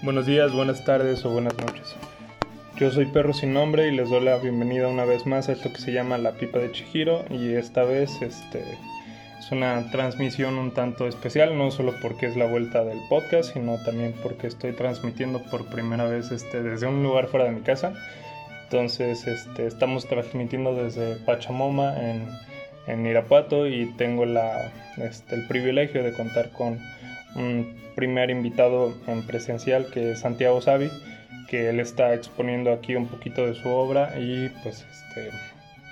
Buenos días, buenas tardes o buenas noches. Yo soy Perro Sin Nombre y les doy la bienvenida una vez más a esto que se llama La Pipa de Chihiro y esta vez este, es una transmisión un tanto especial, no solo porque es la vuelta del podcast, sino también porque estoy transmitiendo por primera vez este, desde un lugar fuera de mi casa. Entonces este, estamos transmitiendo desde Pachamoma en, en Irapuato y tengo la, este, el privilegio de contar con un primer invitado en presencial que es Santiago Savi, que él está exponiendo aquí un poquito de su obra y pues, este,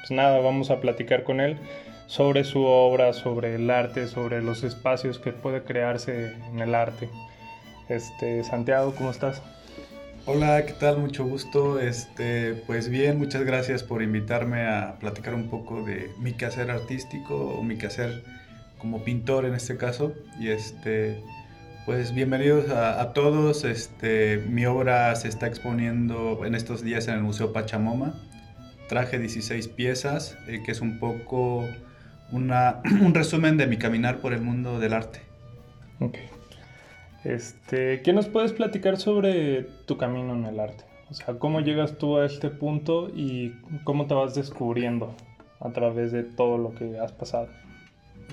pues nada, vamos a platicar con él sobre su obra, sobre el arte, sobre los espacios que puede crearse en el arte. Este, Santiago, ¿cómo estás? Hola, ¿qué tal? Mucho gusto. Este, pues bien, muchas gracias por invitarme a platicar un poco de mi quehacer artístico o mi quehacer como pintor en este caso. Y este, pues bienvenidos a, todos. Este, mi obra se está exponiendo en estos días en el Museo Pachamoma. Traje 16 piezas, eh, que es un poco una, un resumen de mi caminar por el mundo del arte. Ok. Este, ¿Qué nos puedes platicar sobre tu camino en el arte? O sea, ¿cómo llegas tú a este punto y cómo te vas descubriendo a través de todo lo que has pasado?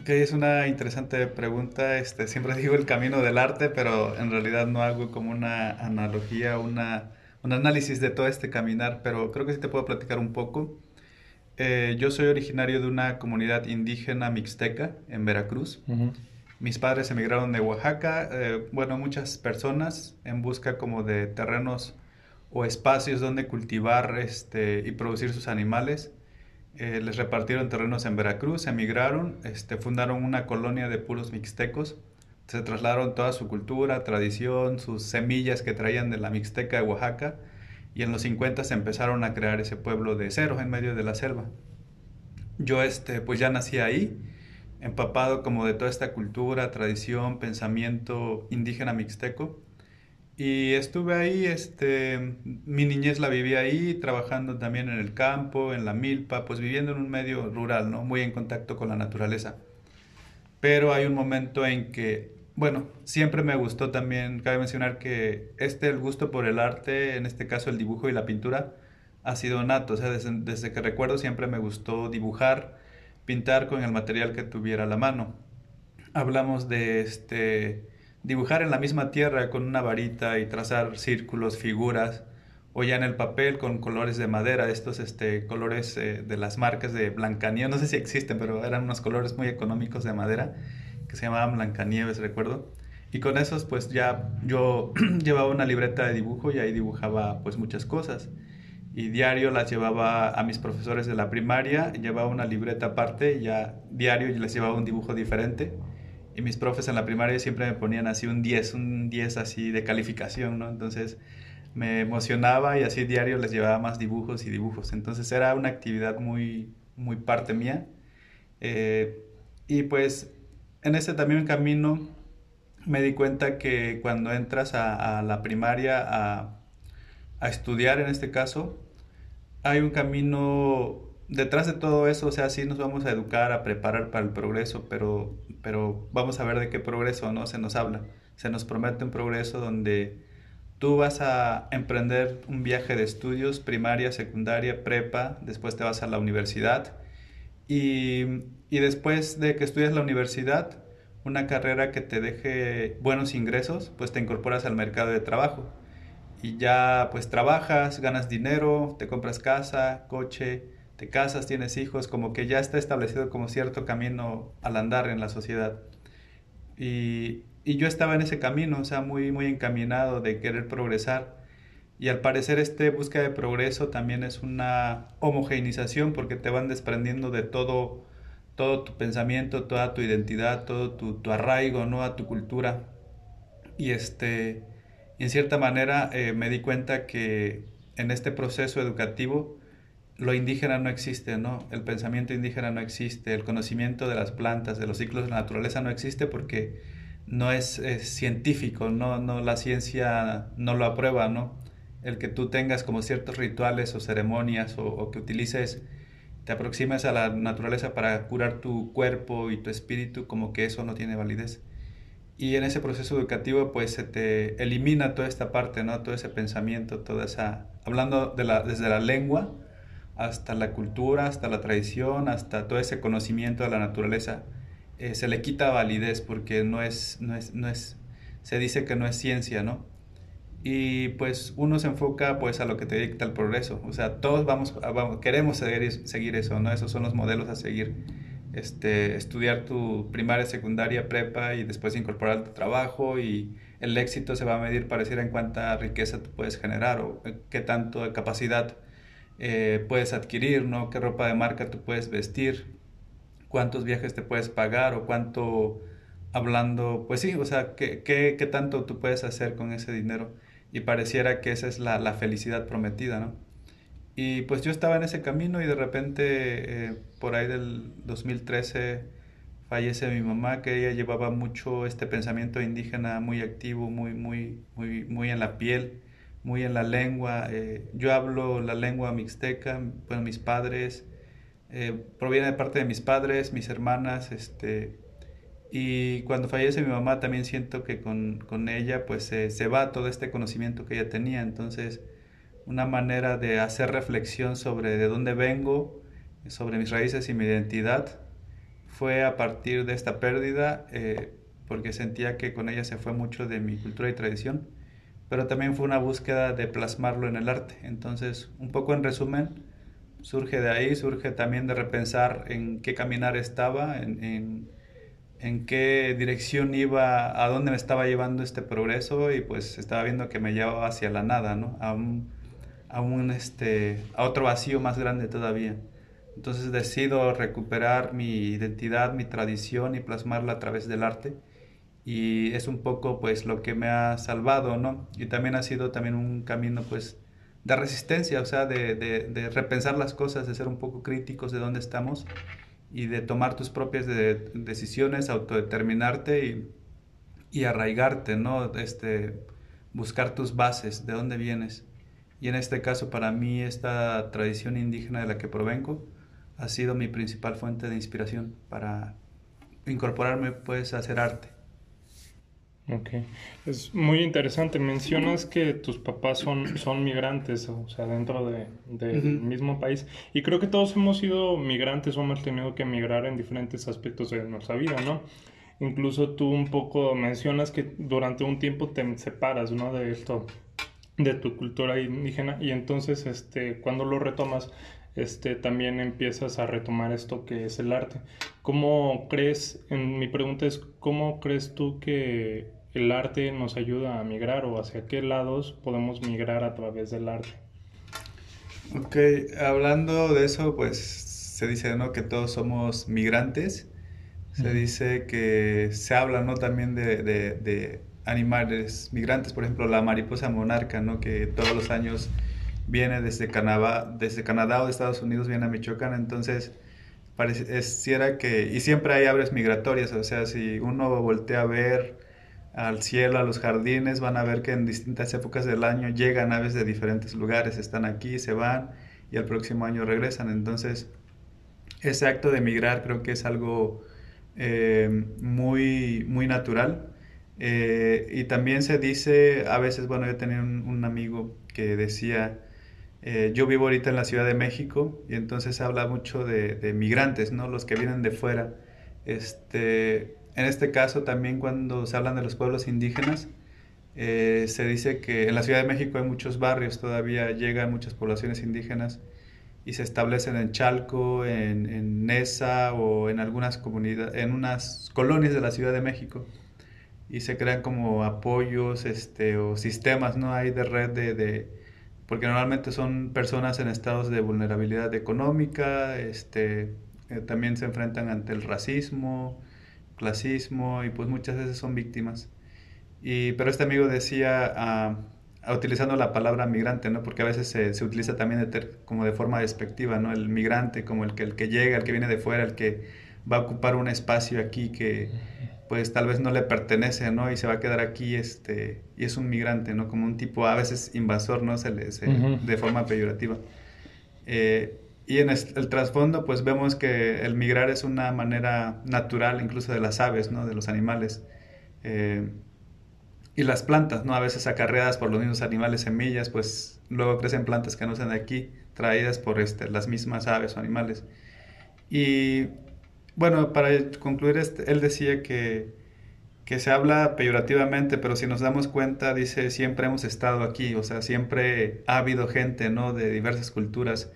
Que es una interesante pregunta. Este, siempre digo el camino del arte, pero en realidad no hago como una analogía, una, un análisis de todo este caminar, pero creo que sí te puedo platicar un poco. Eh, yo soy originario de una comunidad indígena mixteca en Veracruz. Mis padres emigraron de Oaxaca, eh, bueno, muchas personas en busca como de terrenos o espacios donde cultivar este, y producir sus animales. Eh, les repartieron terrenos en Veracruz, emigraron, este, fundaron una colonia de puros mixtecos, se trasladaron toda su cultura, tradición, sus semillas que traían de la mixteca de Oaxaca. Y en los 50 se empezaron a crear ese pueblo de cero en medio de la selva. Yo este, pues ya nací ahí, empapado como de toda esta cultura, tradición, pensamiento indígena mixteco y estuve ahí, este, mi niñez la viví ahí, trabajando también en el campo, en la milpa, pues viviendo en un medio rural, ¿no? Muy en contacto con la naturaleza. Pero hay un momento en que, bueno, siempre me gustó también, cabe mencionar que este, el gusto por el arte, en este caso el dibujo y la pintura, ha sido nato. O sea, desde, desde que recuerdo siempre me gustó dibujar, pintar con el material que tuviera a la mano. Hablamos de este dibujar en la misma tierra con una varita y trazar círculos, figuras, o ya en el papel con colores de madera, estos este, colores eh, de las marcas de Blancanieves, no sé si existen, pero eran unos colores muy económicos de madera que se llamaban Blancanieves, recuerdo. Y con esos pues ya yo llevaba una libreta de dibujo y ahí dibujaba pues muchas cosas. Y diario las llevaba a mis profesores de la primaria, llevaba una libreta aparte y ya diario les llevaba un dibujo diferente y mis profes en la primaria siempre me ponían así un 10, un 10 así de calificación, ¿no? Entonces me emocionaba y así diario les llevaba más dibujos y dibujos. Entonces era una actividad muy, muy parte mía. Eh, y pues en ese también camino me di cuenta que cuando entras a, a la primaria a, a estudiar en este caso, hay un camino detrás de todo eso, o sea, sí nos vamos a educar, a preparar para el progreso, pero, pero vamos a ver de qué progreso no se nos habla. Se nos promete un progreso donde tú vas a emprender un viaje de estudios, primaria, secundaria, prepa, después te vas a la universidad y, y después de que estudias la universidad, una carrera que te deje buenos ingresos, pues te incorporas al mercado de trabajo y ya pues trabajas, ganas dinero, te compras casa, coche, casas, tienes hijos, como que ya está establecido como cierto camino al andar en la sociedad. Y, y yo estaba en ese camino, o sea, muy, muy encaminado de querer progresar. Y al parecer este búsqueda de progreso también es una homogeneización porque te van desprendiendo de todo, todo tu pensamiento, toda tu identidad, todo tu, tu arraigo, ¿no? A tu cultura. Y este, en cierta manera eh, me di cuenta que en este proceso educativo lo indígena no existe, ¿no? El pensamiento indígena no existe, el conocimiento de las plantas, de los ciclos de la naturaleza no existe porque no es, científico, ¿no? no la ciencia no lo aprueba, ¿no? El que tú tengas como ciertos rituales o ceremonias o, o que utilices, te aproximes a la naturaleza para curar tu cuerpo y tu espíritu, como que eso no tiene validez. y en ese proceso educativo pues se te elimina toda esta parte, ¿no? Todo ese pensamiento, toda esa... Hablando de la, desde la lengua hasta la cultura, hasta la tradición, hasta todo ese conocimiento de la naturaleza, eh, se le quita validez porque no es, no es, no es, se dice que no es ciencia, ¿no? Y pues uno se enfoca pues a lo que te dicta el progreso, o sea, todos vamos, vamos queremos seguir, seguir eso, ¿no? Esos son los modelos a seguir este, estudiar tu primaria, secundaria, prepa y después incorporar tu trabajo y el éxito se va a medir pareciera en cuánta riqueza tú puedes generar o eh, qué tanto de capacidad eh, puedes adquirir, ¿no? Qué ropa de marca tú puedes vestir, cuántos viajes te puedes pagar o cuánto hablando, pues sí, o sea, qué, qué, qué tanto tú puedes hacer con ese dinero y pareciera que esa es la, la felicidad prometida, ¿no? Y pues yo estaba en ese camino y de repente, eh, por ahí del 2013, fallece mi mamá, que ella llevaba mucho este pensamiento indígena muy activo, muy, muy, muy, muy en la piel, muy en la lengua. Eh, yo hablo la lengua mixteca, bueno, mis padres, eh, proviene de parte de mis padres, mis hermanas, este, y cuando fallece mi mamá también siento que con, con ella pues se va todo este conocimiento que ella tenía, entonces una manera de hacer reflexión sobre de dónde vengo, sobre mis raíces y mi identidad, fue a partir de esta pérdida, eh, porque sentía que con ella se fue mucho de mi cultura y tradición, pero también fue una búsqueda de plasmarlo en el arte. Entonces, un poco en resumen, surge de ahí, surge también de repensar en qué caminar estaba, en, en qué dirección iba, a dónde me estaba llevando este progreso y pues estaba viendo que me llevaba hacia la nada, ¿no? A un, a, un, este, a otro vacío más grande todavía. Entonces decido recuperar mi identidad, mi tradición y plasmarla a través del arte. Y es un poco pues lo que me ha salvado, ¿no? Y también ha sido también un camino pues de resistencia, o sea, de, de, repensar las cosas, de ser un poco críticos de dónde estamos y de tomar tus propias decisiones, autodeterminarte y, y arraigarte, ¿no? Este, buscar tus bases, de dónde vienes. Y en este caso, para mí, esta tradición indígena de la que provengo ha sido mi principal fuente de inspiración para incorporarme, pues, a hacer arte. Ok, es muy interesante. Mencionas que tus papás son, son migrantes, o sea, dentro del de, mismo país. Y creo que todos hemos sido migrantes o hemos tenido que emigrar en diferentes aspectos de nuestra vida, ¿no? Incluso tú un poco mencionas que durante un tiempo te separas, ¿no? De esto, de tu cultura indígena y entonces este cuando lo retomas este también empiezas a retomar esto que es el arte. Cómo crees en mi pregunta es cómo crees tú que el arte nos ayuda a migrar o hacia qué lados podemos migrar a través del arte Ok, hablando de eso pues se dice no que todos somos migrantes. Se dice que se habla no también de, de animales migrantes, por ejemplo la mariposa monarca, ¿no? que todos los años viene desde Canadá, desde Canadá o de Estados Unidos, viene a Michoacán, entonces pareciera que, y siempre hay aves migratorias, o sea, si uno voltea a ver al cielo, a los jardines, van a ver que en distintas épocas del año llegan aves de diferentes lugares, están aquí, se van y al próximo año regresan, entonces ese acto de migrar creo que es algo eh, muy, muy natural. Eh, y también se dice, a veces, bueno, yo tenía un, amigo que decía, eh, yo vivo ahorita en la Ciudad de México y entonces se habla mucho de, migrantes, ¿no? Los que vienen de fuera. Este, en este caso también cuando se hablan de los pueblos indígenas, eh, se dice que en la Ciudad de México hay muchos barrios, todavía llegan muchas poblaciones indígenas y se establecen en Chalco, en, en Nesa o en algunas comunidades, en unas colonias de la Ciudad de México y se crean como apoyos este, o sistemas, ¿no? Hay de red de, de, porque normalmente son personas en estados de vulnerabilidad económica, este, eh, también se enfrentan ante el racismo, clasismo y pues muchas veces son víctimas. Y, pero este amigo decía, ah, utilizando la palabra migrante, ¿no? Porque a veces se, se utiliza también de como de forma despectiva, ¿no? El migrante como el que, el que llega, el que viene de fuera, el que va a ocupar un espacio aquí que pues tal vez no le pertenece, ¿no? Y se va a quedar aquí, este, y es un migrante, ¿no? Como un tipo a veces invasor, ¿no? Se le, De forma peyorativa. Eh, y en el, trasfondo, pues vemos que el migrar es una manera natural, incluso de las aves, ¿no? De los animales. Eh, y las plantas, ¿no? A veces acarreadas por los mismos animales, semillas, pues luego crecen plantas que no son de aquí, traídas por este, las mismas aves o animales. Y bueno, para concluir, este, él decía que, que se habla peyorativamente, pero si nos damos cuenta, dice, siempre hemos estado aquí, o sea, siempre ha habido gente, ¿no? De diversas culturas,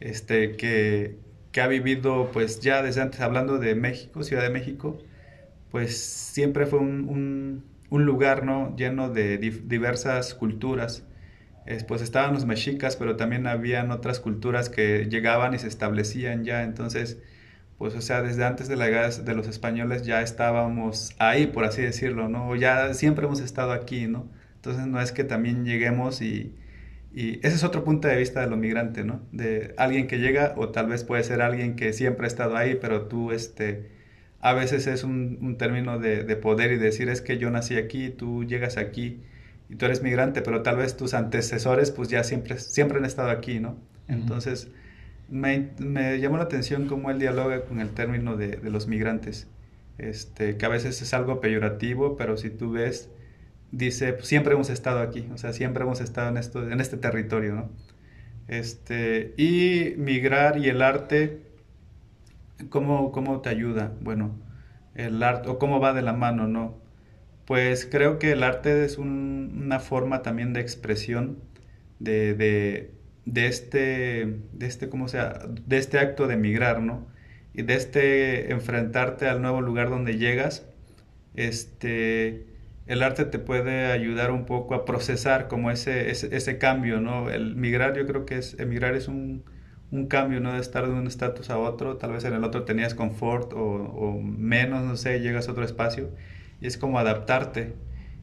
este, que, que ha vivido, pues ya desde antes, hablando de México, Ciudad de México, pues siempre fue un un lugar ¿no? lleno de diversas culturas. pues estaban los mexicas, pero también habían otras culturas que llegaban y se establecían ya. Entonces, pues, o sea, desde antes de la llegada de los españoles ya estábamos ahí, por así decirlo, ¿no? Ya siempre hemos estado aquí, ¿no? Entonces, no es que también lleguemos y, y ese es otro punto de vista de lo migrante, ¿no? De alguien que llega o tal vez puede ser alguien que siempre ha estado ahí, pero tú, este, a veces es un, término de, poder y decir es que yo nací aquí, tú llegas aquí y tú eres migrante, pero tal vez tus antecesores pues ya siempre, siempre han estado aquí, ¿no? Entonces me, llamó la atención cómo él dialoga con el término de, los migrantes, este, que a veces es algo peyorativo, pero si tú ves, dice, pues, siempre hemos estado aquí, o sea, siempre hemos estado en, esto, en este territorio, ¿no? Este, y migrar y el arte ¿Cómo, cómo te ayuda? Bueno, el arte, o cómo va de la mano, ¿no? Pues creo que el arte es una forma también de expresión de, de, de, este, de este, ¿cómo sea? De este acto de emigrar, ¿no? Y de este enfrentarte al nuevo lugar donde llegas, este, el arte te puede ayudar un poco a procesar como ese, ese, ese cambio, ¿no? El migrar, yo creo que es, emigrar es un, un cambio, ¿no? De estar de un estatus a otro, tal vez en el otro tenías confort o, menos, no sé, llegas a otro espacio y es como adaptarte.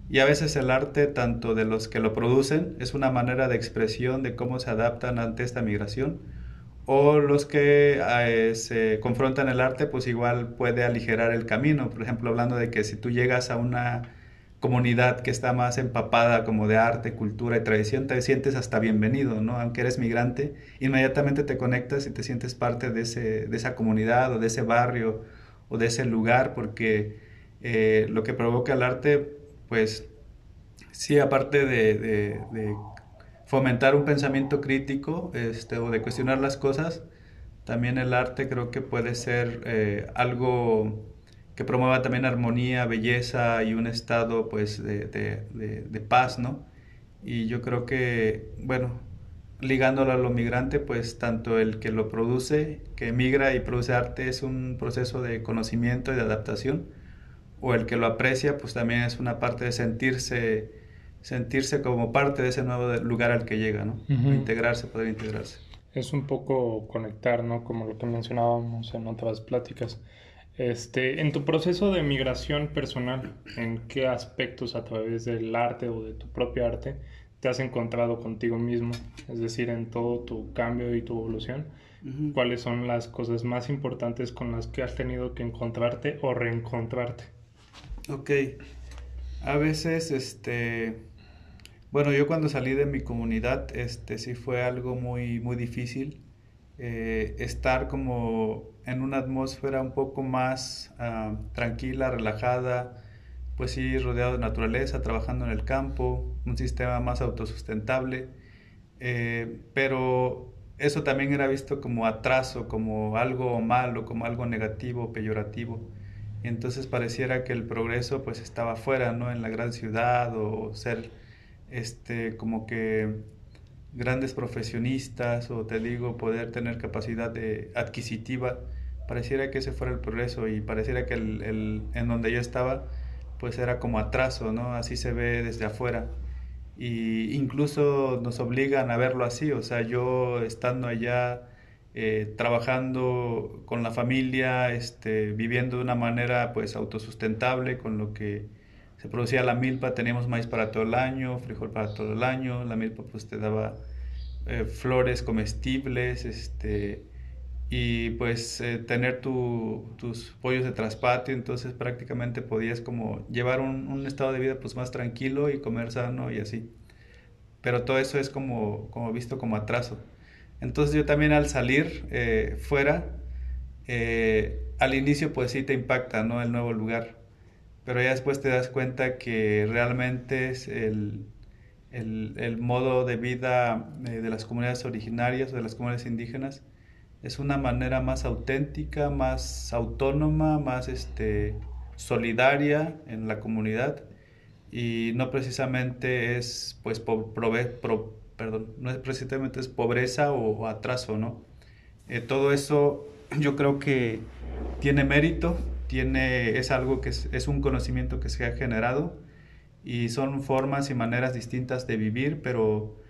Y a veces el arte, tanto de los que lo producen, es una manera de expresión de cómo se adaptan ante esta migración, o los que eh, se confrontan el arte, pues igual puede aligerar el camino. Por ejemplo, hablando de que si tú llegas a una comunidad que está más empapada como de arte, cultura y tradición, te sientes hasta bienvenido, ¿no? Aunque eres migrante, inmediatamente te conectas y te sientes parte de, ese, de esa comunidad o de ese barrio o de ese lugar, porque eh, lo que provoca el arte, pues sí, aparte de, fomentar un pensamiento crítico este, o de cuestionar las cosas, también el arte creo que puede ser eh, algo que promueva también armonía, belleza y un estado pues de, de, paz, ¿no? Y yo creo que, bueno, ligándolo a lo migrante, pues tanto el que lo produce, que emigra y produce arte, es un proceso de conocimiento y de adaptación, o el que lo aprecia, pues también es una parte de sentirse, sentirse como parte de ese nuevo lugar al que llega, ¿no? Integrarse, poder integrarse. Es un poco conectar, ¿no? Como lo que mencionábamos en otras pláticas este, en tu proceso de migración personal, ¿en qué aspectos a través del arte o de tu propio arte te has encontrado contigo mismo? Es decir, en todo tu cambio y tu evolución, ¿cuáles son las cosas más importantes con las que has tenido que encontrarte o reencontrarte? Ok. A veces, este, bueno, yo cuando salí de mi comunidad, este, sí fue algo muy, muy difícil. Eh, estar como en una atmósfera un poco más ah, tranquila, relajada, pues sí, rodeado de naturaleza, trabajando en el campo, un sistema más autosustentable, eh, pero eso también era visto como atraso, como algo malo, como algo negativo, peyorativo. Entonces pareciera que el progreso pues estaba fuera, ¿no? En la gran ciudad o ser este, como que grandes profesionistas o te digo poder tener capacidad de adquisitiva pareciera que ese fuera el progreso y pareciera que el, el, en donde yo estaba pues era como atraso, ¿no? Así se ve desde afuera. Y incluso nos obligan a verlo así, o sea, yo estando allá eh, trabajando con la familia, este, viviendo de una manera pues autosustentable con lo que se producía la milpa, teníamos maíz para todo el año, frijol para todo el año, la milpa pues te daba eh, flores comestibles, este, y pues eh, tener tus pollos de traspatio, entonces prácticamente podías como llevar un, estado de vida pues más tranquilo y comer sano y así. Pero todo eso es como, como visto como atraso. Entonces yo también al salir eh, fuera, eh, al inicio pues sí te impacta, ¿no? El nuevo lugar. pero ya después te das cuenta que realmente es el, el, modo de vida eh, de las comunidades originarias o de las comunidades indígenas es una manera más auténtica, más autónoma, más este, solidaria en la comunidad y no precisamente es pues perdón, no es precisamente es pobreza o, atraso, ¿no? Eh, todo eso yo creo que tiene mérito, tiene, es algo que es, un conocimiento que se ha generado y son formas y maneras distintas de vivir, pero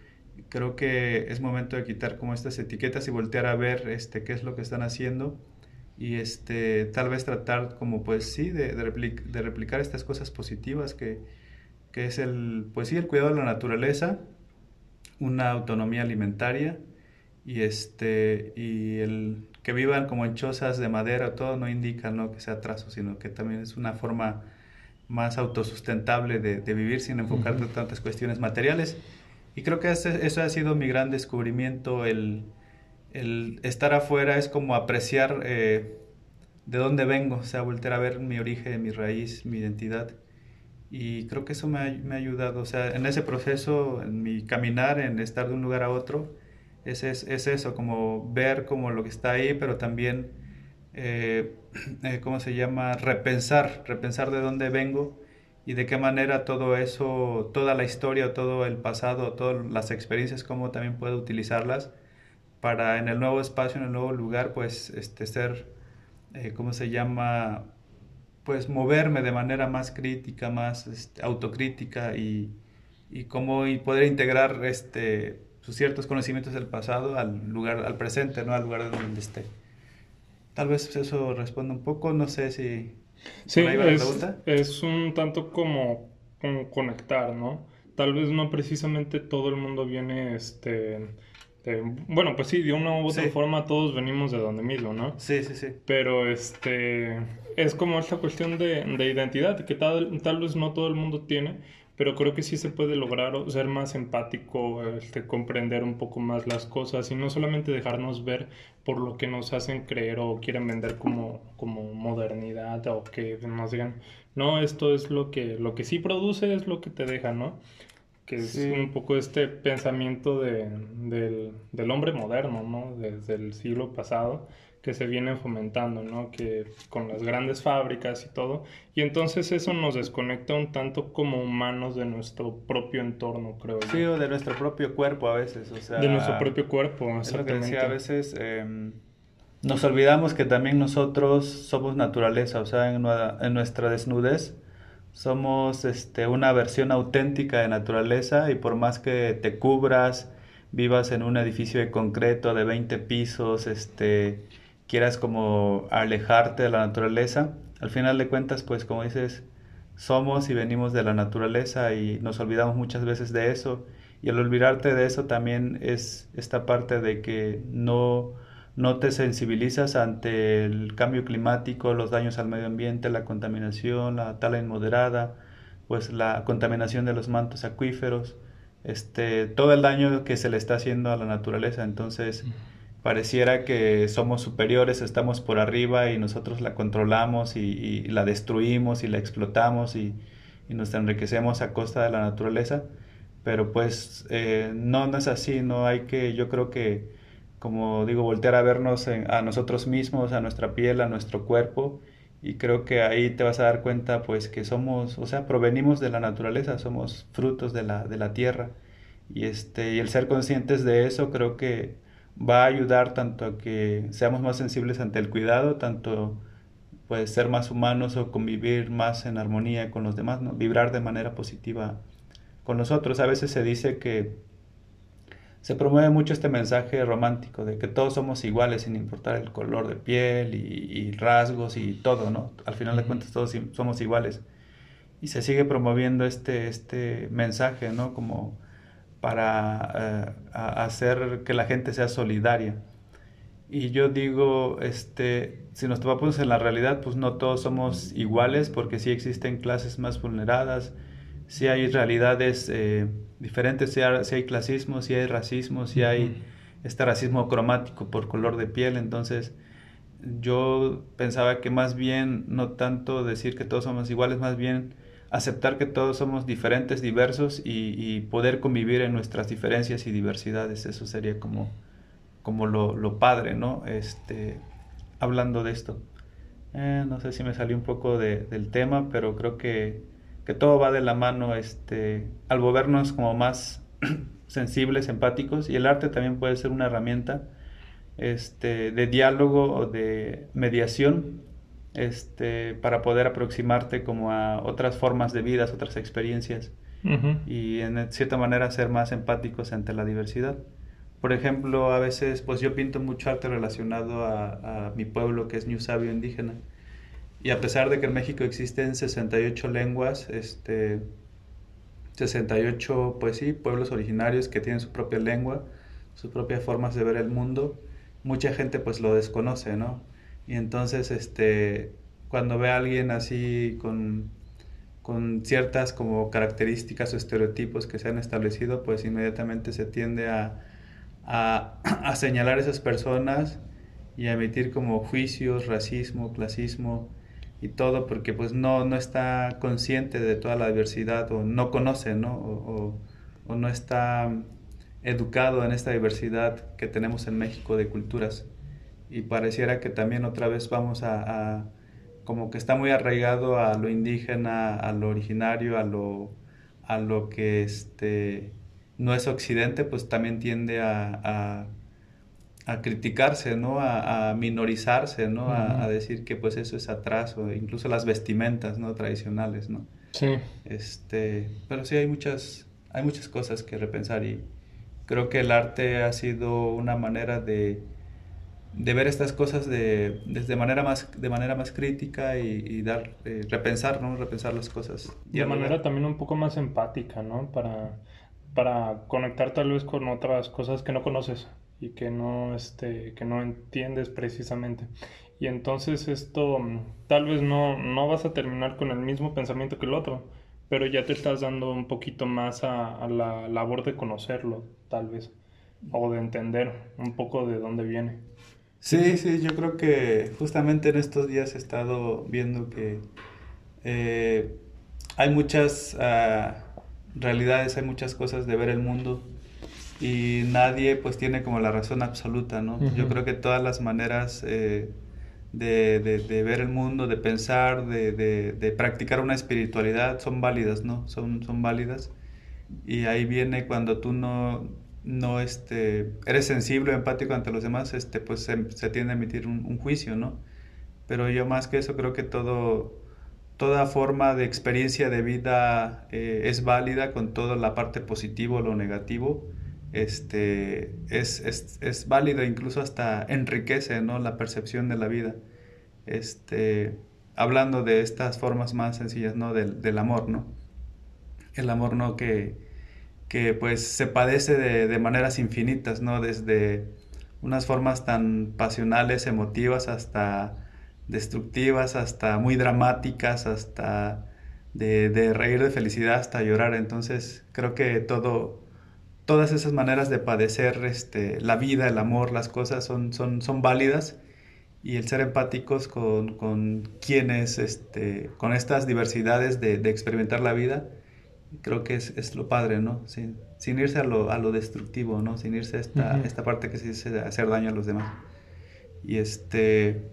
creo que es momento de quitar como estas etiquetas y voltear a ver este, qué es lo que están haciendo y este, tal vez tratar como pues sí, de, de, replicar estas cosas positivas que, que, es el, pues sí, el cuidado de la naturaleza, una autonomía alimentaria y, este, y el que vivan como en chozas de madera, todo no indica ¿no? que sea atraso, sino que también es una forma más autosustentable de, de vivir sin enfocarte en tantas cuestiones materiales. Y creo que ese, eso ha sido mi gran descubrimiento, el, el estar afuera es como apreciar eh, de dónde vengo, o sea, volver a ver mi origen, mi raíz, mi identidad. Y creo que eso me ha, me ha, ayudado, o sea, en ese proceso, en mi caminar, en estar de un lugar a otro, es, es, es eso, como ver como lo que está ahí, pero también, eh, eh, ¿cómo se llama? Repensar, repensar de dónde vengo y de qué manera todo eso, toda la historia, todo el pasado, todas las experiencias, cómo también puedo utilizarlas para en el nuevo espacio, en el nuevo lugar, pues este, ser, eh, ¿cómo se llama? Pues moverme de manera más crítica, más este, autocrítica y, y cómo y poder integrar este, sus ciertos conocimientos del pasado al lugar, al presente, ¿no? Al lugar donde esté. Tal vez eso responda un poco, no sé si Sí, es, es, un tanto como, conectar, ¿no? Tal vez no precisamente todo el mundo viene, este, bueno, pues sí, de una u otra forma todos venimos de donde mismo, ¿no? Sí, sí, sí. Pero, este, es como esta cuestión de, de identidad que tal, tal vez no todo el mundo tiene, pero creo que sí se puede lograr ser más empático, este, comprender un poco más las cosas y no solamente dejarnos ver por lo que nos hacen creer o quieren vender como, como modernidad o que nos digan, no, esto es lo que, lo que sí produce, es lo que te deja, ¿no? Que es un poco este pensamiento de, del, del hombre moderno, ¿no? Desde el siglo pasado que se vienen fomentando, ¿no? Que con las grandes fábricas y todo. Y entonces eso nos desconecta un tanto como humanos de nuestro propio entorno, creo. Sí, o de nuestro propio cuerpo a veces, o sea... De nuestro propio cuerpo, exactamente. a veces em, nos olvidamos que también nosotros somos naturaleza, o sea, en, en nuestra desnudez somos este, una versión auténtica de naturaleza y por más que te cubras, vivas en un edificio de concreto de 20 pisos, este quieras como alejarte de la naturaleza, al final de cuentas, pues como dices, somos y venimos de la naturaleza y nos olvidamos muchas veces de eso. Y al olvidarte de eso también es esta parte de que no, no te sensibilizas ante el cambio climático, los daños al medio ambiente, la contaminación, la tala inmoderada, pues la contaminación de los mantos acuíferos, este, todo el daño que se le está haciendo a la naturaleza. Entonces, pareciera que somos superiores, estamos por arriba y nosotros la controlamos y, la destruimos y la explotamos y, nos enriquecemos a costa de la naturaleza. Pero pues eh, no, no es así, no hay que, yo creo que, como digo, voltear a vernos a nosotros mismos, a nuestra piel, a nuestro cuerpo y creo que ahí te vas a dar cuenta pues que somos, o sea, provenimos de la naturaleza, somos frutos de la, de la tierra y, este, y el ser conscientes de eso creo que va a ayudar tanto a que seamos más sensibles ante el cuidado, tanto pues ser más humanos o convivir más en armonía con los demás, ¿no? vibrar de manera positiva con nosotros. A veces se dice que se promueve mucho este mensaje romántico de que todos somos iguales sin importar el color de piel y, rasgos y todo, ¿no? Al final de cuentas todos somos iguales. Y se sigue promoviendo este, este mensaje, ¿no? Como para eh, hacer que la gente sea solidaria. Y yo digo, este, si nos topamos en la realidad, pues no todos somos iguales, porque sí existen clases más vulneradas, sí hay realidades eh, diferentes, sí hay, clasismo, sí hay racismo, sí hay este racismo cromático por color de piel, entonces yo pensaba que más bien no tanto decir que todos somos iguales, más bien aceptar que todos somos diferentes, diversos y, poder convivir en nuestras diferencias y diversidades. Eso sería como, como lo, padre, ¿no? Este, hablando de esto. Eh, no sé si me salió un poco del tema, pero creo que, que, todo va de la mano este, al volvernos como más sensibles, empáticos, y el arte también puede ser una herramienta este, de diálogo o de mediación este, para poder aproximarte como a otras formas de vida, otras experiencias y en cierta manera ser más empáticos ante la diversidad. Por ejemplo, a veces pues yo pinto mucho arte relacionado a, mi pueblo que es New Sabio indígena y a pesar de que en México existen 68 lenguas, este, 68 pues sí, pueblos originarios que tienen su propia lengua, sus propias formas de ver el mundo, mucha gente pues lo desconoce, ¿no? Y entonces, este, cuando ve a alguien así con, con ciertas como características o estereotipos que se han establecido, pues inmediatamente se tiende a, a, a señalar a esas personas y a emitir como juicios, racismo, clasismo y todo, porque pues no, no está consciente de toda la diversidad o no conoce, ¿no? O, o, o no está educado en esta diversidad que tenemos en México de culturas. Y pareciera que también otra vez vamos a, como que está muy arraigado a lo indígena, a lo originario, a lo, a lo que este, no es occidente, pues también tiende a, a, criticarse, ¿no? A, minorizarse, ¿no? a, decir que pues eso es atraso, incluso las vestimentas, ¿no? Tradicionales, ¿no? Sí. Este, pero sí hay muchas, hay muchas cosas que repensar y, Creo que el arte ha sido una manera de, de ver estas cosas de, desde manera más, de manera más crítica y, dar, eh, repensar, ¿no? Repensar las cosas. De manera también un poco más empática, ¿no? Para, para conectar tal vez con otras cosas que no conoces y que no, este, que no entiendes precisamente. Y entonces esto, tal vez no, no vas a terminar con el mismo pensamiento que el otro, pero ya te estás dando un poquito más a, la labor de conocerlo, tal vez, o de entender un poco de dónde viene. Sí, sí, yo creo que justamente en estos días he estado viendo que eh, hay muchas ah, realidades, hay muchas cosas de ver el mundo y nadie pues tiene como la razón absoluta, ¿no? Yo creo que todas las maneras... Eh, de, de, ver el mundo, de pensar, de, de, practicar una espiritualidad, son válidas, ¿no? Son, son válidas. Y ahí viene cuando tú no, no este, eres sensible o empático ante los demás, este, pues se, se tiende a emitir un, juicio, ¿no? Pero yo más que eso creo que todo, toda forma de experiencia de vida eh, es válida con toda la parte positivo o lo negativo este, es, es, es válido, incluso hasta enriquece ¿no? la percepción de la vida. Este, hablando de estas formas más sencillas ¿no? del, del amor, ¿no? El amor ¿no? que, que pues se padece de, de, maneras infinitas, ¿no? Desde unas formas tan pasionales, emotivas, hasta destructivas, hasta muy dramáticas, hasta de, de reír de felicidad, hasta llorar. Entonces creo que todo, todas esas maneras de padecer este, la vida, el amor, las cosas son, son, son válidas y el ser empáticos con, con quienes, este, con estas diversidades de, de, experimentar la vida, creo que es, es lo padre, ¿no? Sin, sin irse a lo, a lo, destructivo, ¿no? Sin irse a esta, esta parte que se dice hacer daño a los demás. Y este,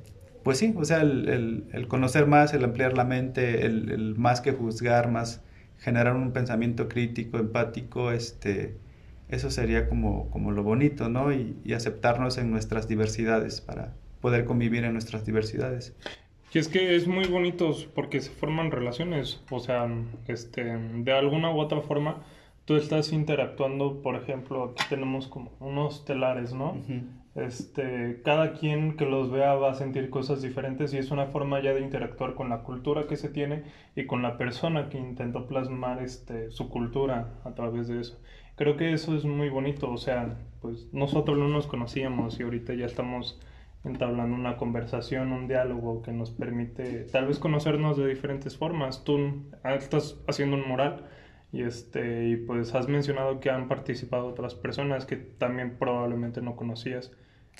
pues sí, o sea, el, el, el conocer más, el ampliar la mente, el, el, más que juzgar, más generar un pensamiento crítico, empático, este, eso sería como, como lo bonito, ¿no? Y, y, aceptarnos en nuestras diversidades para poder convivir en nuestras diversidades. Y es que es muy bonito porque se forman relaciones, o sea, este, de alguna u otra forma tú estás interactuando, por ejemplo, aquí tenemos como unos telares, ¿no? Este, cada quien que los vea va a sentir cosas diferentes y es una forma ya de interactuar con la cultura que se tiene y con la persona que intentó plasmar este, su cultura a través de eso. Creo que eso es muy bonito, o sea, pues nosotros no nos conocíamos y ahorita ya estamos entablando una conversación, un diálogo que nos permite tal vez conocernos de diferentes formas. Tú estás haciendo un mural y este y pues has mencionado que han participado otras personas que también probablemente no conocías.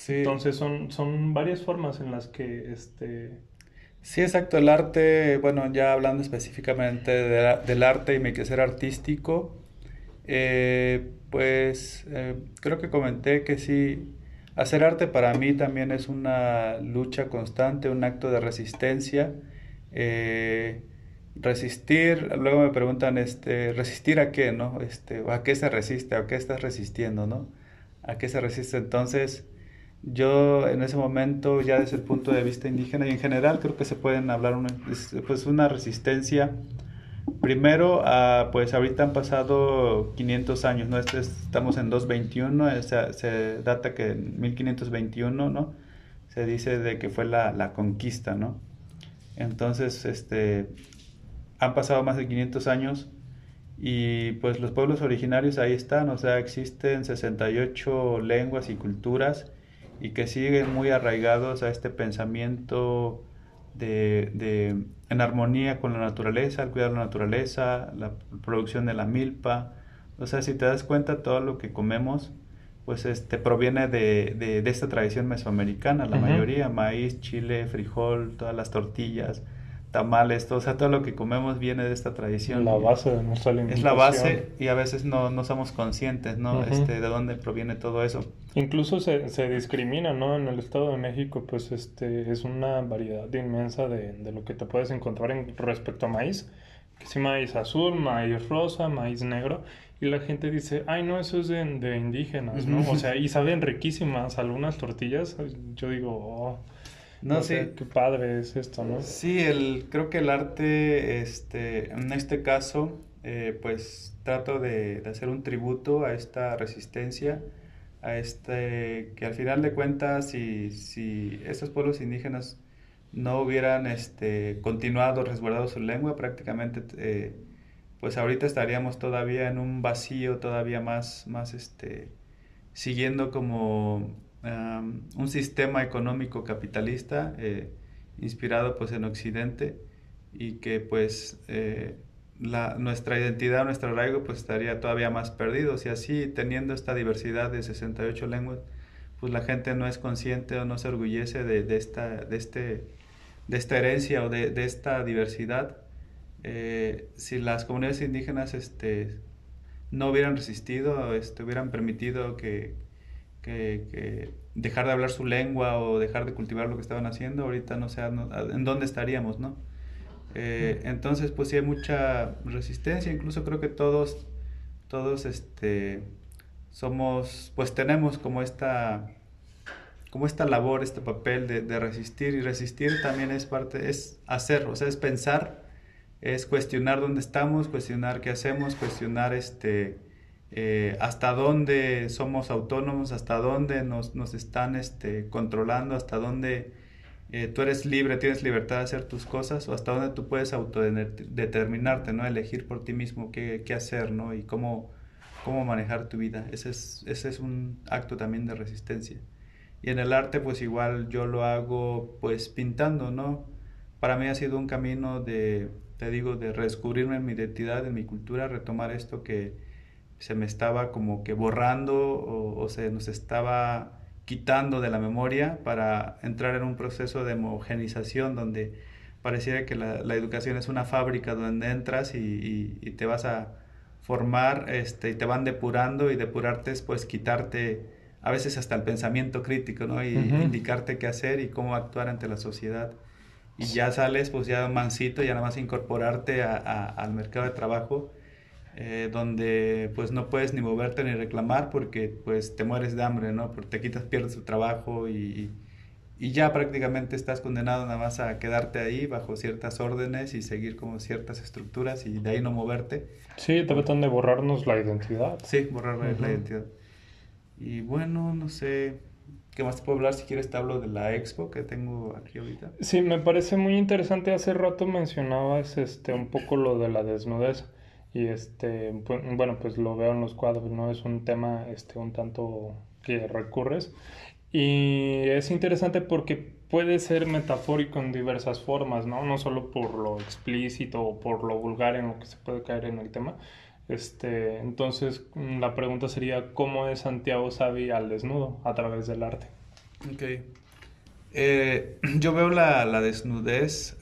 Entonces son, son varias formas en las que este... Sí, exacto. El arte, bueno, ya hablando específicamente del arte y mi quehacer artístico, eh, pues eh, creo que comenté que sí, hacer arte para mí también es una lucha constante, un acto de resistencia. Eh, resistir, luego me preguntan, este, ¿resistir a qué, no? Este, ¿A qué se resiste? ¿A qué estás resistiendo, no? ¿A qué se resiste? Entonces, yo en ese momento, ya desde el punto de vista indígena y en general, creo que se pueden hablar una, pues una resistencia. Primero, pues ahorita han pasado 500 años, ¿no? Este, estamos en 221, se, se data que en 1521, ¿no? Se dice de que fue la, la conquista, ¿no? Entonces, este, han pasado más de 500 años y pues los pueblos originarios ahí están, o sea, existen 68 lenguas y culturas y que siguen muy arraigados a este pensamiento de, de, en armonía con la naturaleza, al cuidar la naturaleza, la producción de la milpa. O sea, si te das cuenta, todo lo que comemos, pues este, proviene de, de, de esta tradición mesoamericana, la mayoría, maíz, chile, frijol, todas las tortillas, tamales, todo, o sea, todo lo que comemos viene de esta tradición. La base de nuestra alimentación. Es la base y a veces no, no somos conscientes, ¿no? este, de dónde proviene todo eso. Incluso se, se, discrimina, ¿no? En el Estado de México, pues este es una variedad inmensa de, de lo que te puedes encontrar en, respecto a maíz. Que si maíz azul, maíz rosa, maíz negro. Y la gente dice, ay, no, eso es de, de indígenas, ¿no? O sea, y saben riquísimas algunas tortillas. Yo digo, oh, no, sí. qué padre es esto, ¿no? Sí, el, creo que el arte, este, en este caso, eh, pues trato de, de, hacer un tributo a esta resistencia, a este, que al final de cuentas, si, si estos pueblos indígenas no hubieran este, continuado resguardado su lengua, prácticamente, eh, pues ahorita estaríamos todavía en un vacío todavía más, más este, siguiendo como un sistema económico capitalista eh, inspirado pues en Occidente y que pues eh, nuestra identidad, nuestro arraigo pues estaría todavía más perdido. Y así teniendo esta diversidad de 68 lenguas, pues la gente no es consciente o no se orgullece de, esta, de, este, de esta herencia o de, de esta diversidad. Eh, si las comunidades indígenas este, no hubieran resistido, este, hubieran permitido que, que, dejar de hablar su lengua o dejar de cultivar lo que estaban haciendo, ahorita no sé en dónde estaríamos, ¿no? Eh, entonces, pues sí hay mucha resistencia, incluso creo que todos, todos, este, somos, pues tenemos como esta, como esta labor, este papel de, de resistir y resistir también es parte, es hacer, o sea, es pensar, es cuestionar dónde estamos, cuestionar qué hacemos, cuestionar este, eh, hasta dónde somos autónomos, hasta dónde nos, nos están este, controlando, hasta dónde eh, tú eres libre, tienes libertad de hacer tus cosas, o hasta dónde tú puedes autodeterminarte, ¿no? Elegir por ti mismo qué, qué, hacer, ¿no? Y cómo, cómo manejar tu vida. Ese es, ese es un acto también de resistencia. Y en el arte, pues igual yo lo hago, pues pintando, ¿no? Para mí ha sido un camino de, te digo, de redescubrirme en mi identidad, en mi cultura, retomar esto que se me estaba como que borrando o, se nos estaba quitando de la memoria para entrar en un proceso de homogenización donde pareciera que la, educación es una fábrica donde entras y, te vas a formar este, y te van depurando y depurarte es pues quitarte a veces hasta el pensamiento crítico, ¿no? Y indicarte qué hacer y cómo actuar ante la sociedad. Y ya sales pues ya mansito, ya nada más incorporarte al mercado de trabajo eh, donde pues no puedes ni moverte ni reclamar porque pues te mueres de hambre, ¿no? Porque te quitas, pierdes tu trabajo y, y, ya prácticamente estás condenado nada más a quedarte ahí bajo ciertas órdenes y seguir como ciertas estructuras y de ahí no moverte. Sí, tratan de borrarnos la identidad. Sí, borrar la identidad. Y bueno, no sé, ¿Qué más te puedo hablar? Si quieres te hablo de la expo que tengo aquí ahorita. Sí, me parece muy interesante. Hace rato mencionabas este, un poco lo de la desnudez. Y este, bueno, pues lo veo en los cuadros, ¿no? Es un tema este, un tanto que recurres. Y es interesante porque puede ser metafórico en diversas formas, ¿no? No solo por lo explícito o por lo vulgar en lo que se puede caer en el tema. Este, entonces, la pregunta sería, ¿cómo es Santiago Savi al desnudo a través del arte? Ok. Eh, yo veo la, desnudez.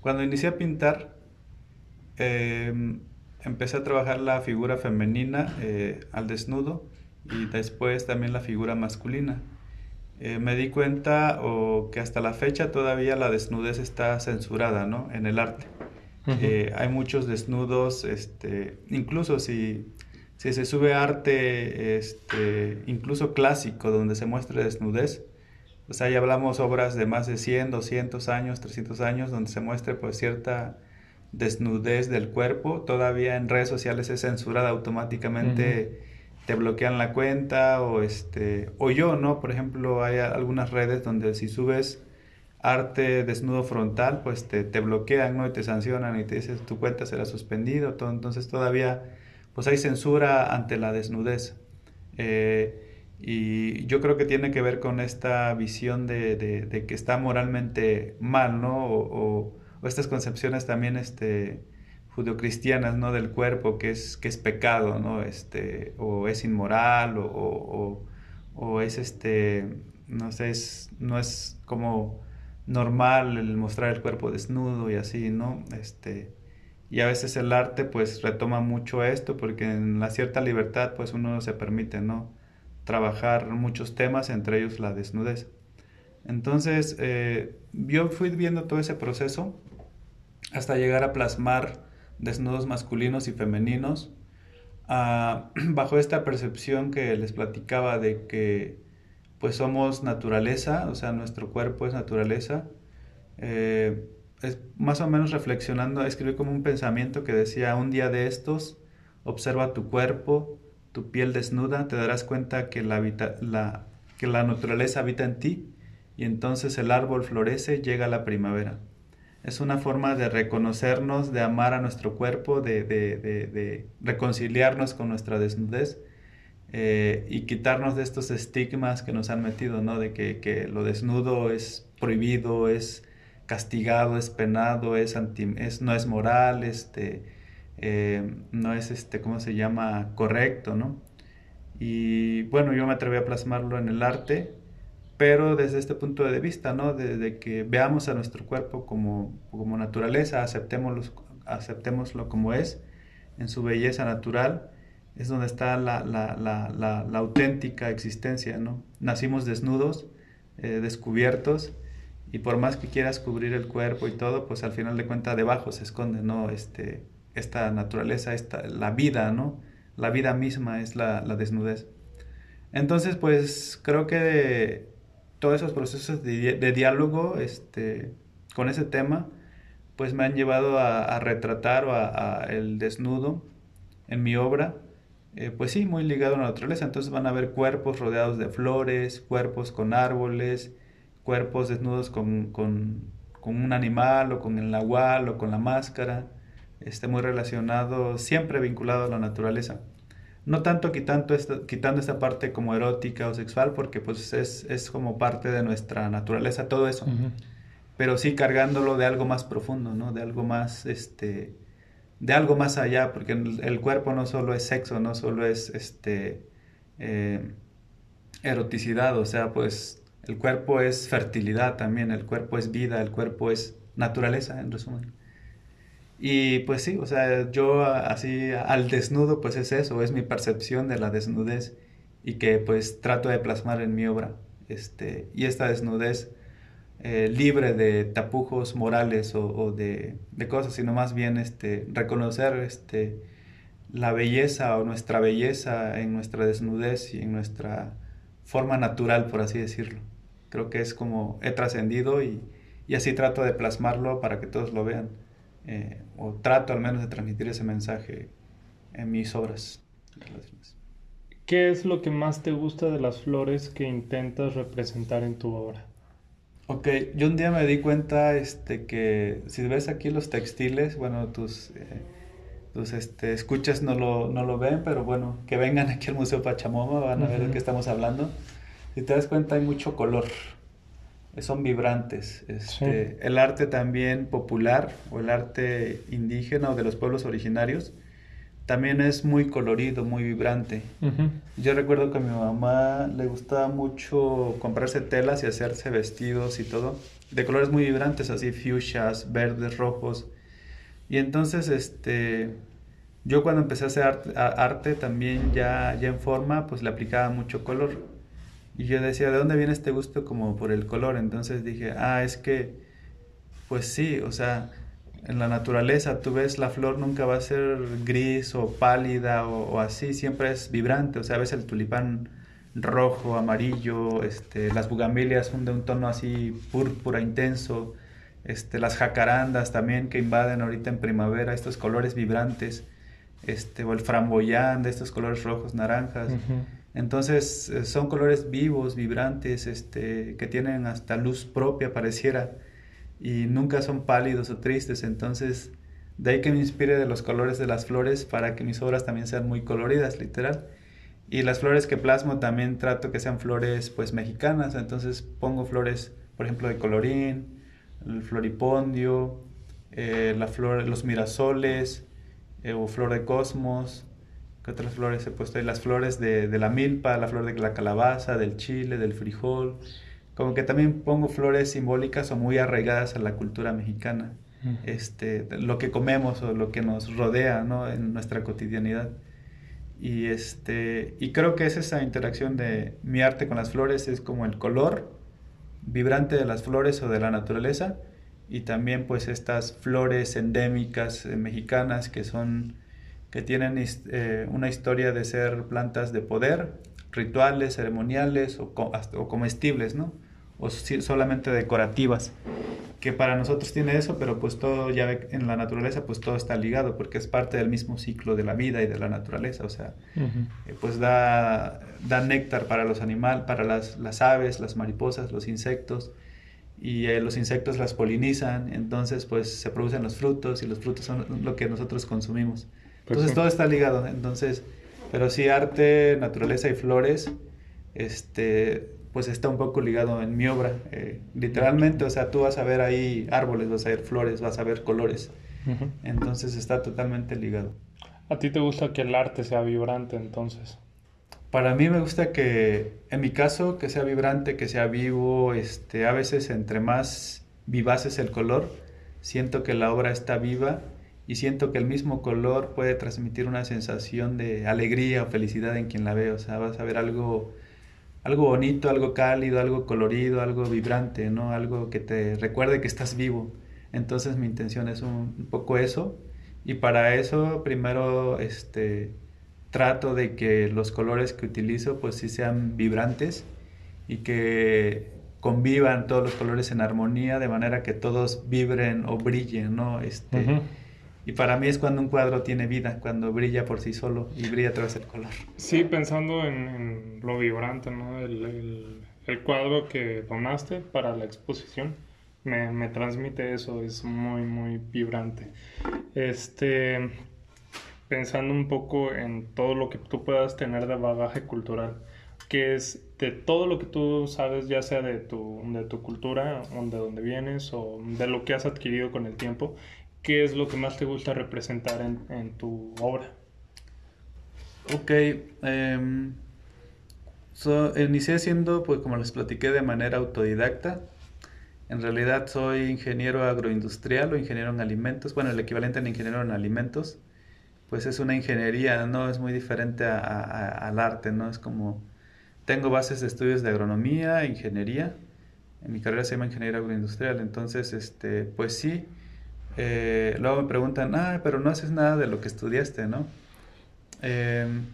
cuando inicié a pintar, em, empecé a trabajar la figura femenina eh, al desnudo y después también la figura masculina. Eh, me di cuenta o que hasta la fecha todavía la desnudez está censurada ¿no? en el arte. hay muchos desnudos, este, incluso si, si se sube arte, este, incluso clásico, donde se muestra desnudez, sea, ya hablamos obras de más de 100, 200 años, 300 años, donde se muestre pues cierta desnudez del cuerpo. Todavía en redes sociales es censurada automáticamente, te bloquean la cuenta o este o yo, ¿no? Por ejemplo, hay algunas redes donde si subes arte desnudo frontal, pues te, te bloquean, ¿no? Y te sancionan y te dicen tu cuenta será suspendida. Entonces todavía pues hay censura ante la desnudez. Eh, y yo creo que tiene que ver con esta visión de, de, que está moralmente mal, ¿no? O, o, estas concepciones también este, judeocristianas, ¿no? Del cuerpo, que es, que es pecado, ¿no? Este, o es inmoral, o, o, o es este, no sé, es, no es como normal el mostrar el cuerpo desnudo y así, ¿no? Este, y a veces el arte pues retoma mucho esto porque en la cierta libertad pues uno se permite, ¿no? trabajar muchos temas, entre ellos la desnudez. Entonces, eh, yo fui viendo todo ese proceso hasta llegar a plasmar desnudos masculinos y femeninos, ah, bajo esta percepción que les platicaba de que pues somos naturaleza, o sea, nuestro cuerpo es naturaleza. Eh, es más o menos reflexionando, escribí como un pensamiento que decía, un día de estos, observa tu cuerpo, tu piel desnuda, te darás cuenta que la, que la naturaleza habita en ti y entonces el árbol florece, llega la primavera. Es una forma de reconocernos, de amar a nuestro cuerpo, de, de, de, reconciliarnos con nuestra desnudez eh, y quitarnos de estos estigmas que nos han metido, ¿no? De que, que lo desnudo es prohibido, es castigado, es penado, es, anti, es no es moral, este, eh, no es, este, ¿cómo se llama?, correcto, ¿no? Y bueno, yo me atreví a plasmarlo en el arte, pero desde este punto de vista, ¿no? De, que veamos a nuestro cuerpo como, como naturaleza, aceptémoslo, aceptémoslo como es, en su belleza natural, es donde está la, la, la, la auténtica existencia, ¿no? Nacimos desnudos, eh, descubiertos, y por más que quieras cubrir el cuerpo y todo, pues al final de cuentas debajo se esconde, ¿no? Este, esta naturaleza, esta, la vida, ¿no? La vida misma es la, desnudez. Entonces, pues creo que todos esos procesos de, diálogo este, con ese tema, pues me han llevado a, retratar a, el desnudo en mi obra. Eh, pues sí, muy ligado a la naturaleza. Entonces van a ver cuerpos rodeados de flores, cuerpos con árboles, cuerpos desnudos con, con, con un animal o con el nahual o con la máscara esté muy relacionado, siempre vinculado a la naturaleza. No tanto quitando esta, quitando esta parte como erótica o sexual, porque pues es, es como parte de nuestra naturaleza todo eso, pero sí cargándolo de algo más profundo, ¿no? De algo más, este, de algo más allá, porque el, cuerpo no solo es sexo, no solo es, este, eh, eroticidad, o sea, pues el cuerpo es fertilidad también, el cuerpo es vida, el cuerpo es naturaleza, en resumen. Y pues sí, o sea, yo así al desnudo, pues es eso, es mi percepción de la desnudez y que pues trato de plasmar en mi obra. Este, y esta desnudez eh, libre de tapujos morales o, de, de, cosas, sino más bien este, reconocer este, la belleza o nuestra belleza en nuestra desnudez y en nuestra forma natural, por así decirlo. Creo que es como he trascendido y, y así trato de plasmarlo para que todos lo vean. Eh, o trato al menos de transmitir ese mensaje en mis obras. ¿Qué es lo que más te gusta de las flores que intentas representar en tu obra? Ok, yo un día me di cuenta este, que si ves aquí los textiles, bueno, tus, eh, tus este, escuchas no lo, no lo ven, pero bueno, que vengan aquí al Museo Pachamoma, van a ver de qué estamos hablando. Si te das cuenta hay mucho color, son vibrantes. Este, El arte también popular o el arte indígena o de los pueblos originarios también es muy colorido, muy vibrante. Yo recuerdo que a mi mamá le gustaba mucho comprarse telas y hacerse vestidos y todo, de colores muy vibrantes, así fuchsias, verdes, rojos. Y entonces, este, yo cuando empecé a hacer arte, arte, también ya, ya en forma, pues le aplicaba mucho color. Y yo decía, ¿de dónde viene este gusto como por el color? Entonces dije, ah, es que, pues sí, o sea, en la naturaleza, tú ves la flor nunca va a ser gris o pálida o, así, siempre es vibrante, o sea, ves el tulipán rojo, amarillo, este, las bugambilias son de un tono así púrpura intenso, este, las jacarandas también que invaden ahorita en primavera estos colores vibrantes, este, o el framboyán de estos colores rojos, naranjas. Entonces eh, son colores vivos, vibrantes, este, que tienen hasta luz propia, pareciera y nunca son pálidos o tristes, entonces de ahí que me inspire de los colores de las flores para que mis obras también sean muy coloridas, literal. Y las flores que plasmo también trato que sean flores pues mexicanas, entonces pongo flores, por ejemplo, de colorín, el floripondio, eh, la los mirasoles eh, o flor de cosmos. ¿Qué otras flores he puesto ahí? Las flores de, de la milpa, la flor de la calabaza, del chile, del frijol como que también pongo flores simbólicas o muy arraigadas a la cultura mexicana, este, lo que comemos o lo que nos rodea ¿no? en nuestra cotidianidad. Y, este, y creo que es esa interacción de mi arte con las flores, es como el color vibrante de las flores o de la naturaleza, y también pues estas flores endémicas eh, mexicanas que son que tienen eh, una historia de ser plantas de poder, rituales, ceremoniales o, o comestibles, ¿no? o solamente decorativas, que para nosotros tiene eso, pero pues todo ya en la naturaleza pues todo está ligado porque es parte del mismo ciclo de la vida y de la naturaleza, o sea, eh, pues da, da néctar para los animales, para las, las, aves, las mariposas, los insectos, y eh, los insectos las polinizan, entonces pues se producen los frutos y los frutos son lo que nosotros consumimos. Entonces todo está ligado, entonces, pero sí arte, naturaleza y flores, este, pues está un poco ligado en mi obra. Eh, literalmente, o sea, tú vas a ver ahí árboles, vas a ver flores, vas a ver colores. Entonces está totalmente ligado. ¿A ti te gusta que el arte sea vibrante entonces? Para mí me gusta que, en mi caso, que sea vibrante, que sea vivo, este, a veces entre más vivaz es el color, siento que la obra está viva y siento que el mismo color puede transmitir una sensación de alegría o felicidad en quien la ve, o sea, vas a ver algo algo bonito, algo cálido, algo colorido, algo vibrante, ¿no? Algo que te recuerde que estás vivo. Entonces mi intención es un, poco eso. Y para eso primero este, trato de que los colores que utilizo pues sí sean vibrantes y que convivan todos los colores en armonía de manera que todos vibren o brillen, ¿no? Este, y para mí es cuando un cuadro tiene vida, cuando brilla por sí solo y brilla a través del color. Sí, pensando en, lo vibrante, ¿no? El, cuadro que donaste para la exposición me, me, transmite eso, es muy, muy vibrante. Este, pensando un poco en todo lo que tú puedas tener de bagaje cultural, que es de todo lo que tú sabes, ya sea de tu, de tu cultura, de donde vienes o de lo que has adquirido con el tiempo, ¿qué es lo que más te gusta representar en, tu obra? Ok, em, inicié siendo, pues como les platiqué, de manera autodidacta. En realidad soy ingeniero agroindustrial o ingeniero en alimentos, bueno, el equivalente en ingeniero en alimentos, pues es una ingeniería, no es muy diferente al arte, ¿no? Es como, tengo bases de estudios de agronomía, ingeniería, en mi carrera se llama ingeniero agroindustrial, entonces, este, pues sí, eh, luego me preguntan, ah, pero no haces nada de lo que estudiaste, ¿no? Em,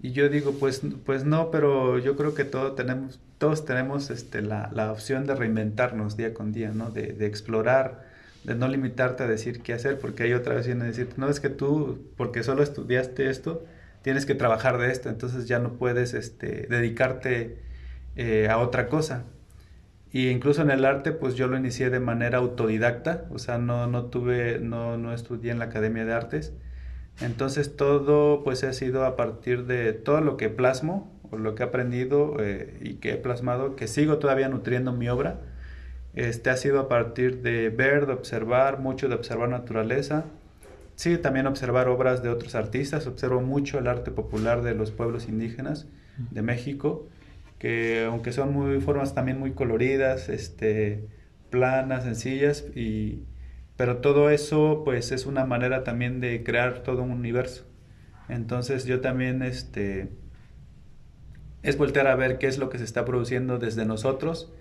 y yo digo, pues, pues no, pero yo creo que todos tenemos, todos tenemos este, la, la, opción de reinventarnos día con día, ¿no? De, de, explorar, de no limitarte a decir qué hacer, porque hay otra vez viene a decir, no es que tú, porque solo estudiaste esto, tienes que trabajar de esto, entonces ya no puedes este, dedicarte eh, a otra cosa. Y incluso en el arte, pues yo lo inicié de manera autodidacta, o sea, no, no tuve, no, no estudié en la Academia de Artes. Entonces todo pues ha sido a partir de todo lo que plasmo, o lo que he aprendido eh, y que he plasmado, que sigo todavía nutriendo mi obra. Este ha sido a partir de ver, de observar, mucho de observar naturaleza, sí, también observar obras de otros artistas, observo mucho el arte popular de los pueblos indígenas de México, que aunque son muy formas también muy coloridas, este, planas, sencillas, y, pero todo eso pues es una manera también de crear todo un universo. Entonces yo también este, es voltear a ver qué es lo que se está produciendo desde nosotros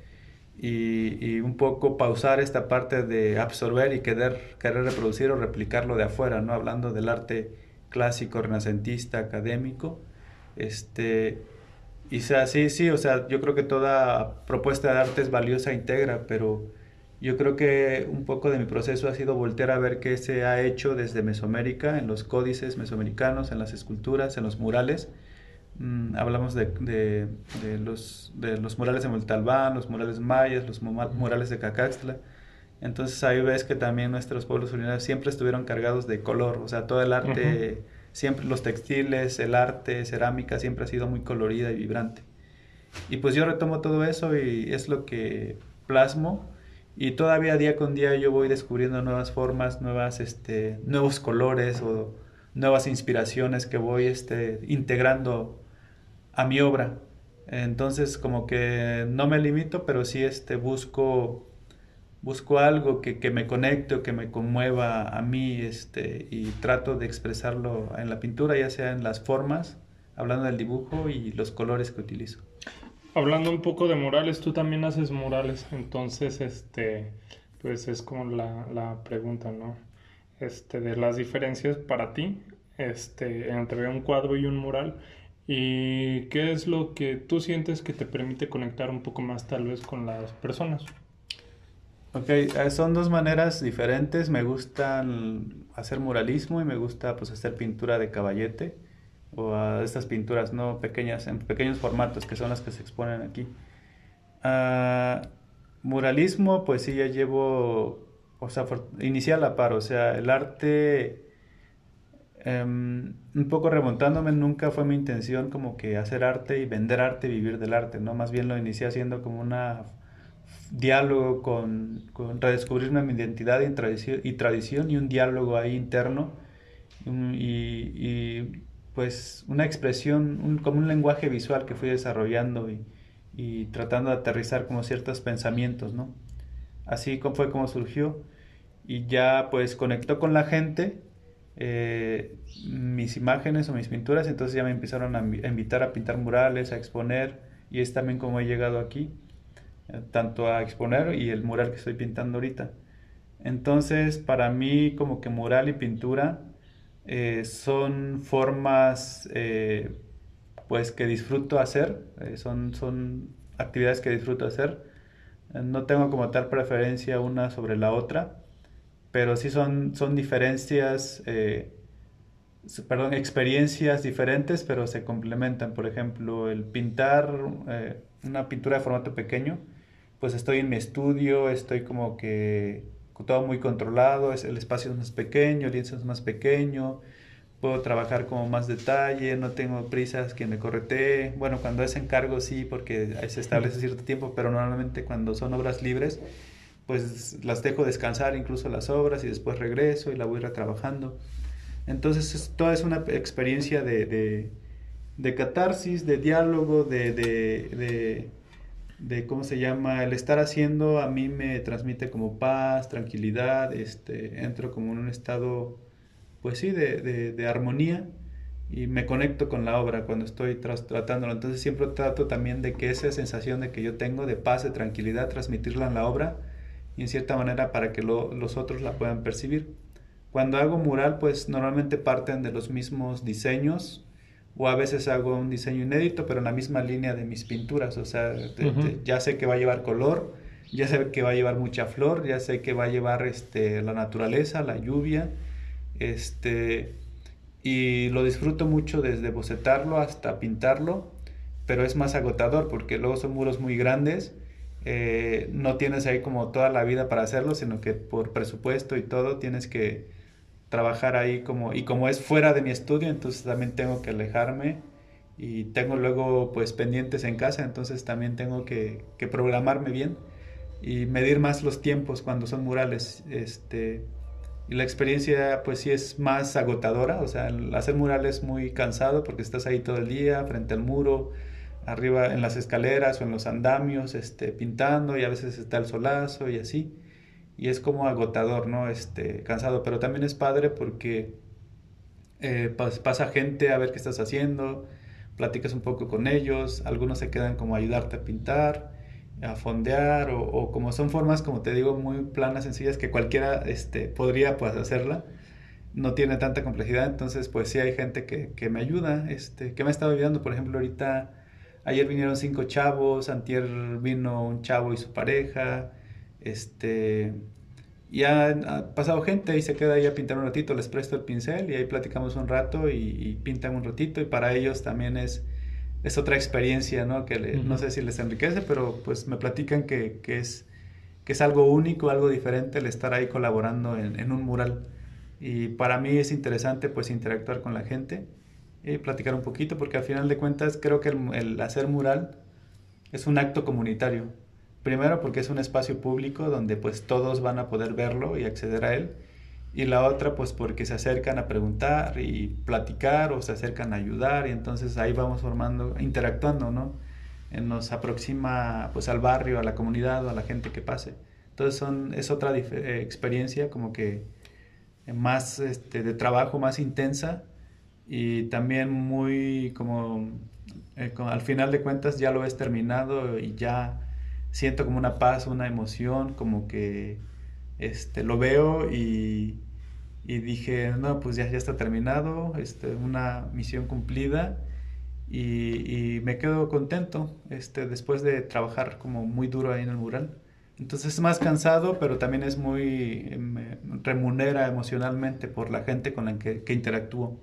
y, un poco pausar esta parte de absorber y querer, querer reproducir o replicarlo de afuera, ¿no? Hablando del arte clásico, renacentista, académico. Este, y sea, sí, sí, o sea, yo creo que toda propuesta de arte es valiosa e integra, pero yo creo que un poco de mi proceso ha sido voltear a ver qué se ha hecho desde Mesoamérica, en los códices mesoamericanos, en las esculturas, en los murales, Mm, hablamos de, de, de, los, de los murales de Montalbán, los murales mayas, los murales de Cacaxtla. Entonces ahí ves que también nuestros pueblos originarios siempre estuvieron cargados de color, o sea, todo el arte, siempre los textiles, el arte, cerámica, siempre ha sido muy colorida y vibrante. Y pues yo retomo todo eso y es lo que plasmo y todavía día con día yo voy descubriendo nuevas formas, nuevas, este, nuevos colores o nuevas inspiraciones que voy este, integrando a mi obra. Entonces como que no me limito, pero sí este, busco, busco algo que, que me conecte o que me conmueva a mí este, y trato de expresarlo en la pintura, ya sea en las formas, hablando del dibujo y los colores que utilizo. Hablando un poco de murales, tú también haces murales, entonces este, pues es como la, la pregunta, ¿no? Este, de las diferencias para ti este, entre un cuadro y un mural ¿Y qué es lo que tú sientes que te permite conectar un poco más tal vez con las personas? Ok, eh, son dos maneras diferentes. Me gusta hacer muralismo y me gusta pues hacer pintura de caballete o estas pinturas no pequeñas, en pequeños formatos que son las que se exponen aquí. Uh, muralismo, pues sí, ya llevo, o sea, inicié a la par, o sea, el arte Em, un poco remontándome, nunca fue mi intención como que hacer arte y vender arte, vivir del arte, ¿no? Más bien lo inicié haciendo como un diálogo con, con redescubrir mi identidad y tradición, y tradición y un diálogo ahí interno y, y, pues una expresión, como un lenguaje visual que fui desarrollando y, y tratando de aterrizar como ciertos pensamientos, ¿no? Así fue como surgió y ya pues conectó con la gente eh, mis imágenes o mis pinturas, entonces ya me empezaron a, invitar a pintar murales, a exponer, y es también como he llegado aquí, tanto a exponer y el mural que estoy pintando ahorita. Entonces, para mí como que mural y pintura eh, son formas pues que disfruto hacer, son, son actividades que disfruto hacer. No tengo como tal preferencia una sobre la otra pero sí son, son diferencias, eh, perdón, experiencias diferentes, pero se complementan. Por ejemplo, el pintar eh, una pintura de formato pequeño, pues estoy en mi estudio, estoy como que todo muy controlado, es, el espacio es más pequeño, el lienzo es más pequeño, puedo trabajar como más detalle, no tengo prisas que me corretee. Bueno, cuando es encargo sí, porque se establece cierto tiempo, pero normalmente cuando son obras libres, pues las dejo descansar incluso las obras y después regreso y la voy retrabajando. Entonces toda es una experiencia de, de, catarsis, de diálogo, de, de, de, ¿cómo se llama? El estar haciendo a mí me transmite como paz, tranquilidad, este, entro como en un estado, pues sí, de, armonía y me conecto con la obra cuando estoy tratándolo. Entonces siempre trato también de que esa sensación de que yo tengo de paz, de tranquilidad, transmitirla en la obra y en cierta manera para que los otros la puedan percibir. Cuando hago mural, pues normalmente parten de los mismos diseños o a veces hago un diseño inédito, pero en la misma línea de mis pinturas. O sea, ya sé que va a llevar color, ya sé que va a llevar mucha flor, ya sé que va a llevar este, la naturaleza, la lluvia, este, y lo disfruto mucho desde bocetarlo hasta pintarlo, pero es más agotador porque luego son muros muy grandes eh, no tienes ahí como toda la vida para hacerlo, sino que por presupuesto y todo tienes que trabajar ahí como, y como es fuera de mi estudio, entonces también tengo que alejarme y tengo luego pues pendientes en casa, entonces también tengo que, que programarme bien y medir más los tiempos cuando son murales, este, Y la experiencia pues sí es más agotadora, o sea, el hacer mural es muy cansado porque estás ahí todo el día frente al muro, arriba en las escaleras o en los andamios, este, pintando y a veces está el solazo y así. Y es como agotador, ¿no? Este, cansado, pero también es padre porque eh, pasa gente a ver qué estás haciendo, platicas un poco con ellos, algunos se quedan como ayudarte a pintar, a fondear o, como son formas, como te digo, muy planas, sencillas que cualquiera este, podría pues hacerla. No tiene tanta complejidad, entonces pues sí hay gente que, que me ayuda, este, que me ha estado ayudando, por ejemplo, ahorita Ayer vinieron cinco chavos, antier vino un chavo y su pareja, este, y ha, pasado gente y se queda ahí a pintar un ratito, les presto el pincel y ahí platicamos un rato y, pintan un ratito y para ellos también es, es otra experiencia, ¿no? Que no sé si les enriquece, pero pues me platican que, que, es, que es algo único, algo diferente el estar ahí colaborando en, en un mural. Y para mí es interesante pues interactuar con la gente y platicar un poquito, porque al final de cuentas creo que el, hacer mural es un acto comunitario. Primero porque es un espacio público donde pues todos van a poder verlo y acceder a él. Y la otra pues porque se acercan a preguntar y platicar o se acercan a ayudar y entonces ahí vamos formando, interactuando, ¿no? Nos aproxima pues al barrio, a la comunidad o a la gente que pase. Entonces son, es otra eh, experiencia como que más este, de trabajo, más intensa y también muy como, eh, al final de cuentas ya lo ves terminado y ya siento como una paz, una emoción, como que este, lo veo y, y dije, no, pues ya, ya está terminado, este, una misión cumplida y, y, me quedo contento este, después de trabajar como muy duro ahí en el mural. Entonces es más cansado, pero también es muy, remunera emocionalmente por la gente con la que, que interactúo.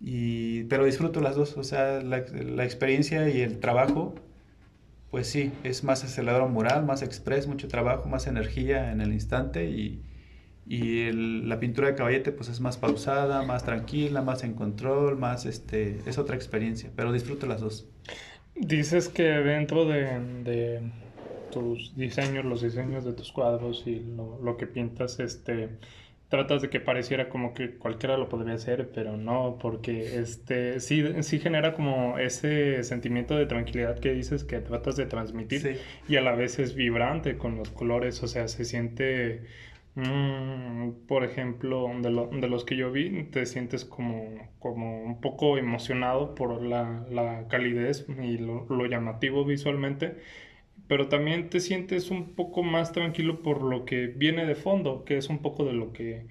Y, pero disfruto las dos, o sea, la, la, experiencia y el trabajo, pues sí, es más acelerador moral, más express, mucho trabajo, más energía en el instante y, y la pintura de caballete pues es más pausada, más tranquila, más en control, más este, es otra experiencia, pero disfruto las dos. Dices que dentro de, de tus diseños, los diseños de tus cuadros y lo, lo que pintas, este tratas de que pareciera como que cualquiera lo podría hacer, pero no, porque este sí, sí genera como ese sentimiento de tranquilidad que dices que tratas de transmitir y a la vez es vibrante con los colores, o sea, se siente, mm, por ejemplo, de, de, los que yo vi, te sientes como, como un poco emocionado por la, la calidez y lo, lo llamativo visualmente pero también te sientes un poco más tranquilo por lo que viene de fondo, que es un poco de lo que,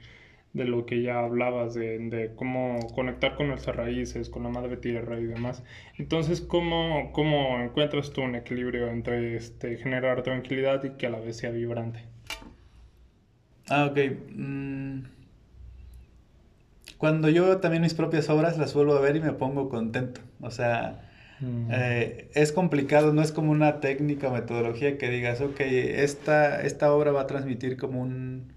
de lo que ya hablabas, de, de cómo conectar con nuestras raíces, con la madre tierra y demás. Entonces, ¿cómo, cómo encuentras tú un equilibrio entre este, generar tranquilidad y que a la vez sea vibrante? Ah, ok. Mm. Cuando yo también mis propias obras las vuelvo a ver y me pongo contento. O sea, Mm. Eh, es complicado, no es como una técnica o metodología que digas, ok, esta, esta obra va a transmitir como un...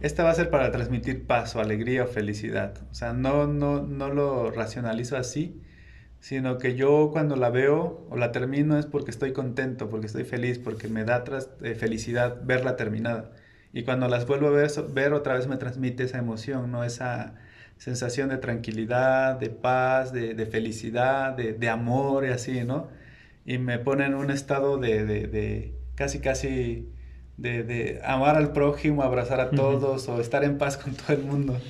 Esta va a ser para transmitir paz o alegría o felicidad. O sea, no, no, no lo racionalizo así, sino que yo cuando la veo o la termino es porque estoy contento, porque estoy feliz, porque me da eh, felicidad verla terminada. Y cuando las vuelvo a ver, ver otra vez me transmite esa emoción, ¿no? Esa, sensación de tranquilidad, de paz, de, felicidad, de, amor y así, ¿no? Y me pone en un estado de, casi, casi de, amar al prójimo, abrazar a todos o estar en paz con todo el mundo.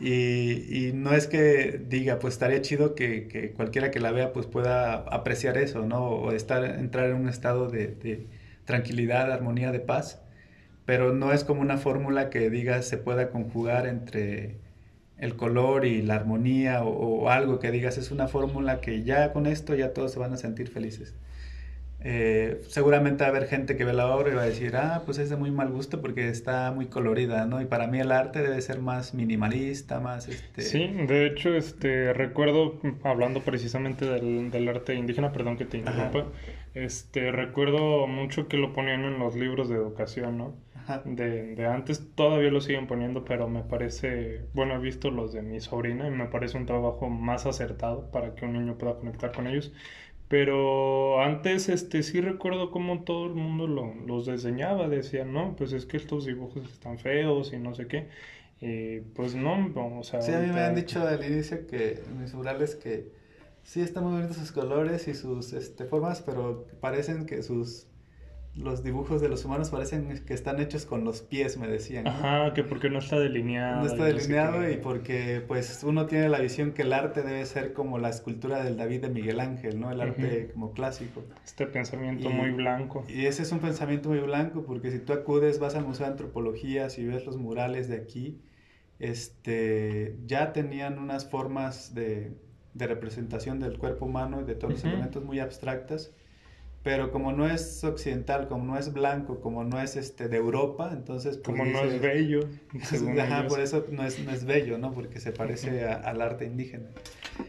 Y, no es que diga, pues estaría chido que, cualquiera que la vea pues pueda apreciar eso, ¿no? O estar, entrar en un estado de, de tranquilidad, armonía, de paz. Pero no es como una fórmula que diga se pueda conjugar entre el color y la armonía o, algo que digas es una fórmula que ya con esto ya todos se van a sentir felices. Eh, seguramente va a haber gente que ve la obra y va a decir, ah, pues es de muy mal gusto porque está muy colorida, ¿no? Y para mí el arte debe ser más minimalista, más este... Sí, de hecho, este, recuerdo, hablando precisamente del, del arte indígena, perdón que te interrumpa, este, recuerdo mucho que lo ponían en los libros de educación, ¿no? De, de, antes. Todavía lo siguen poniendo, pero me parece, bueno, he visto los de mi sobrina y me parece un trabajo más acertado para que un niño pueda conectar con ellos. Pero antes, este, sí recuerdo cómo todo el mundo lo, los diseñaba, decían, no, pues es que estos dibujos están feos y no sé qué. Y pues no, o sea... Sí, a mí me han dicho al inicio que mis murales que sí están muy bonitos sus colores y sus este, formas, pero parecen que sus los dibujos de los humanos parecen que están hechos con los pies, me decían. Ajá, que porque no está delineado. No está delineado y porque pues uno tiene la visión que el arte debe ser como la escultura del David de Miguel Ángel, ¿no? El arte como clásico. Este pensamiento muy blanco. Y ese es un pensamiento muy blanco porque si tú acudes, vas al Museo de Antropología, si ves los murales de aquí, este, ya tenían unas formas de, de representación del cuerpo humano y de todos los elementos muy abstractas pero como no es occidental, como no es blanco, como no es este de Europa, entonces... Pues, como no es bello. Ajá, por eso no es, no es bello, ¿no? Porque se parece al arte indígena.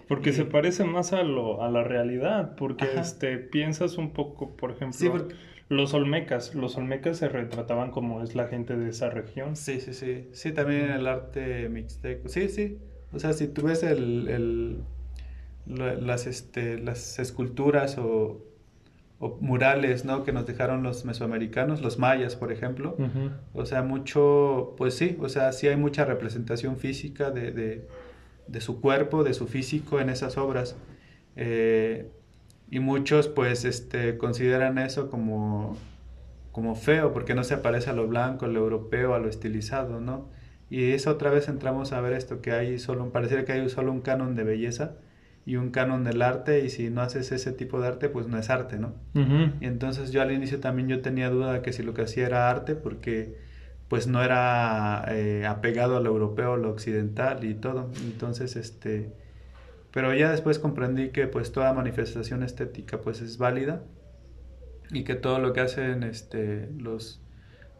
Porque se parece más a, lo, a la realidad, porque este, piensas un poco, por ejemplo, los olmecas, los olmecas se retrataban como es la gente de esa región. Sí, sí, sí, sí, también el arte mixteco, sí, sí, o sea, si tú ves el, el las, este, las esculturas o o murales, ¿no? Que nos dejaron los mesoamericanos, los mayas, por ejemplo. O sea, mucho, pues sí, o sea, sí hay mucha representación física de, de, de su cuerpo, de su físico en esas obras. Eh, y muchos, pues, este, consideran eso como, como feo, porque no se parece a lo blanco, a lo europeo, a lo estilizado, ¿no? Y eso otra vez entramos a ver esto, que hay solo, pareciera que hay solo un canon de belleza y un canon del arte y si no haces ese tipo de arte pues no es arte, ¿no? Y entonces yo al inicio también yo tenía duda de que si lo que hacía era arte porque pues no era eh, apegado a lo europeo, a lo occidental y todo. Entonces este, pero ya después comprendí que pues toda manifestación estética pues es válida y que todo lo que hacen este, los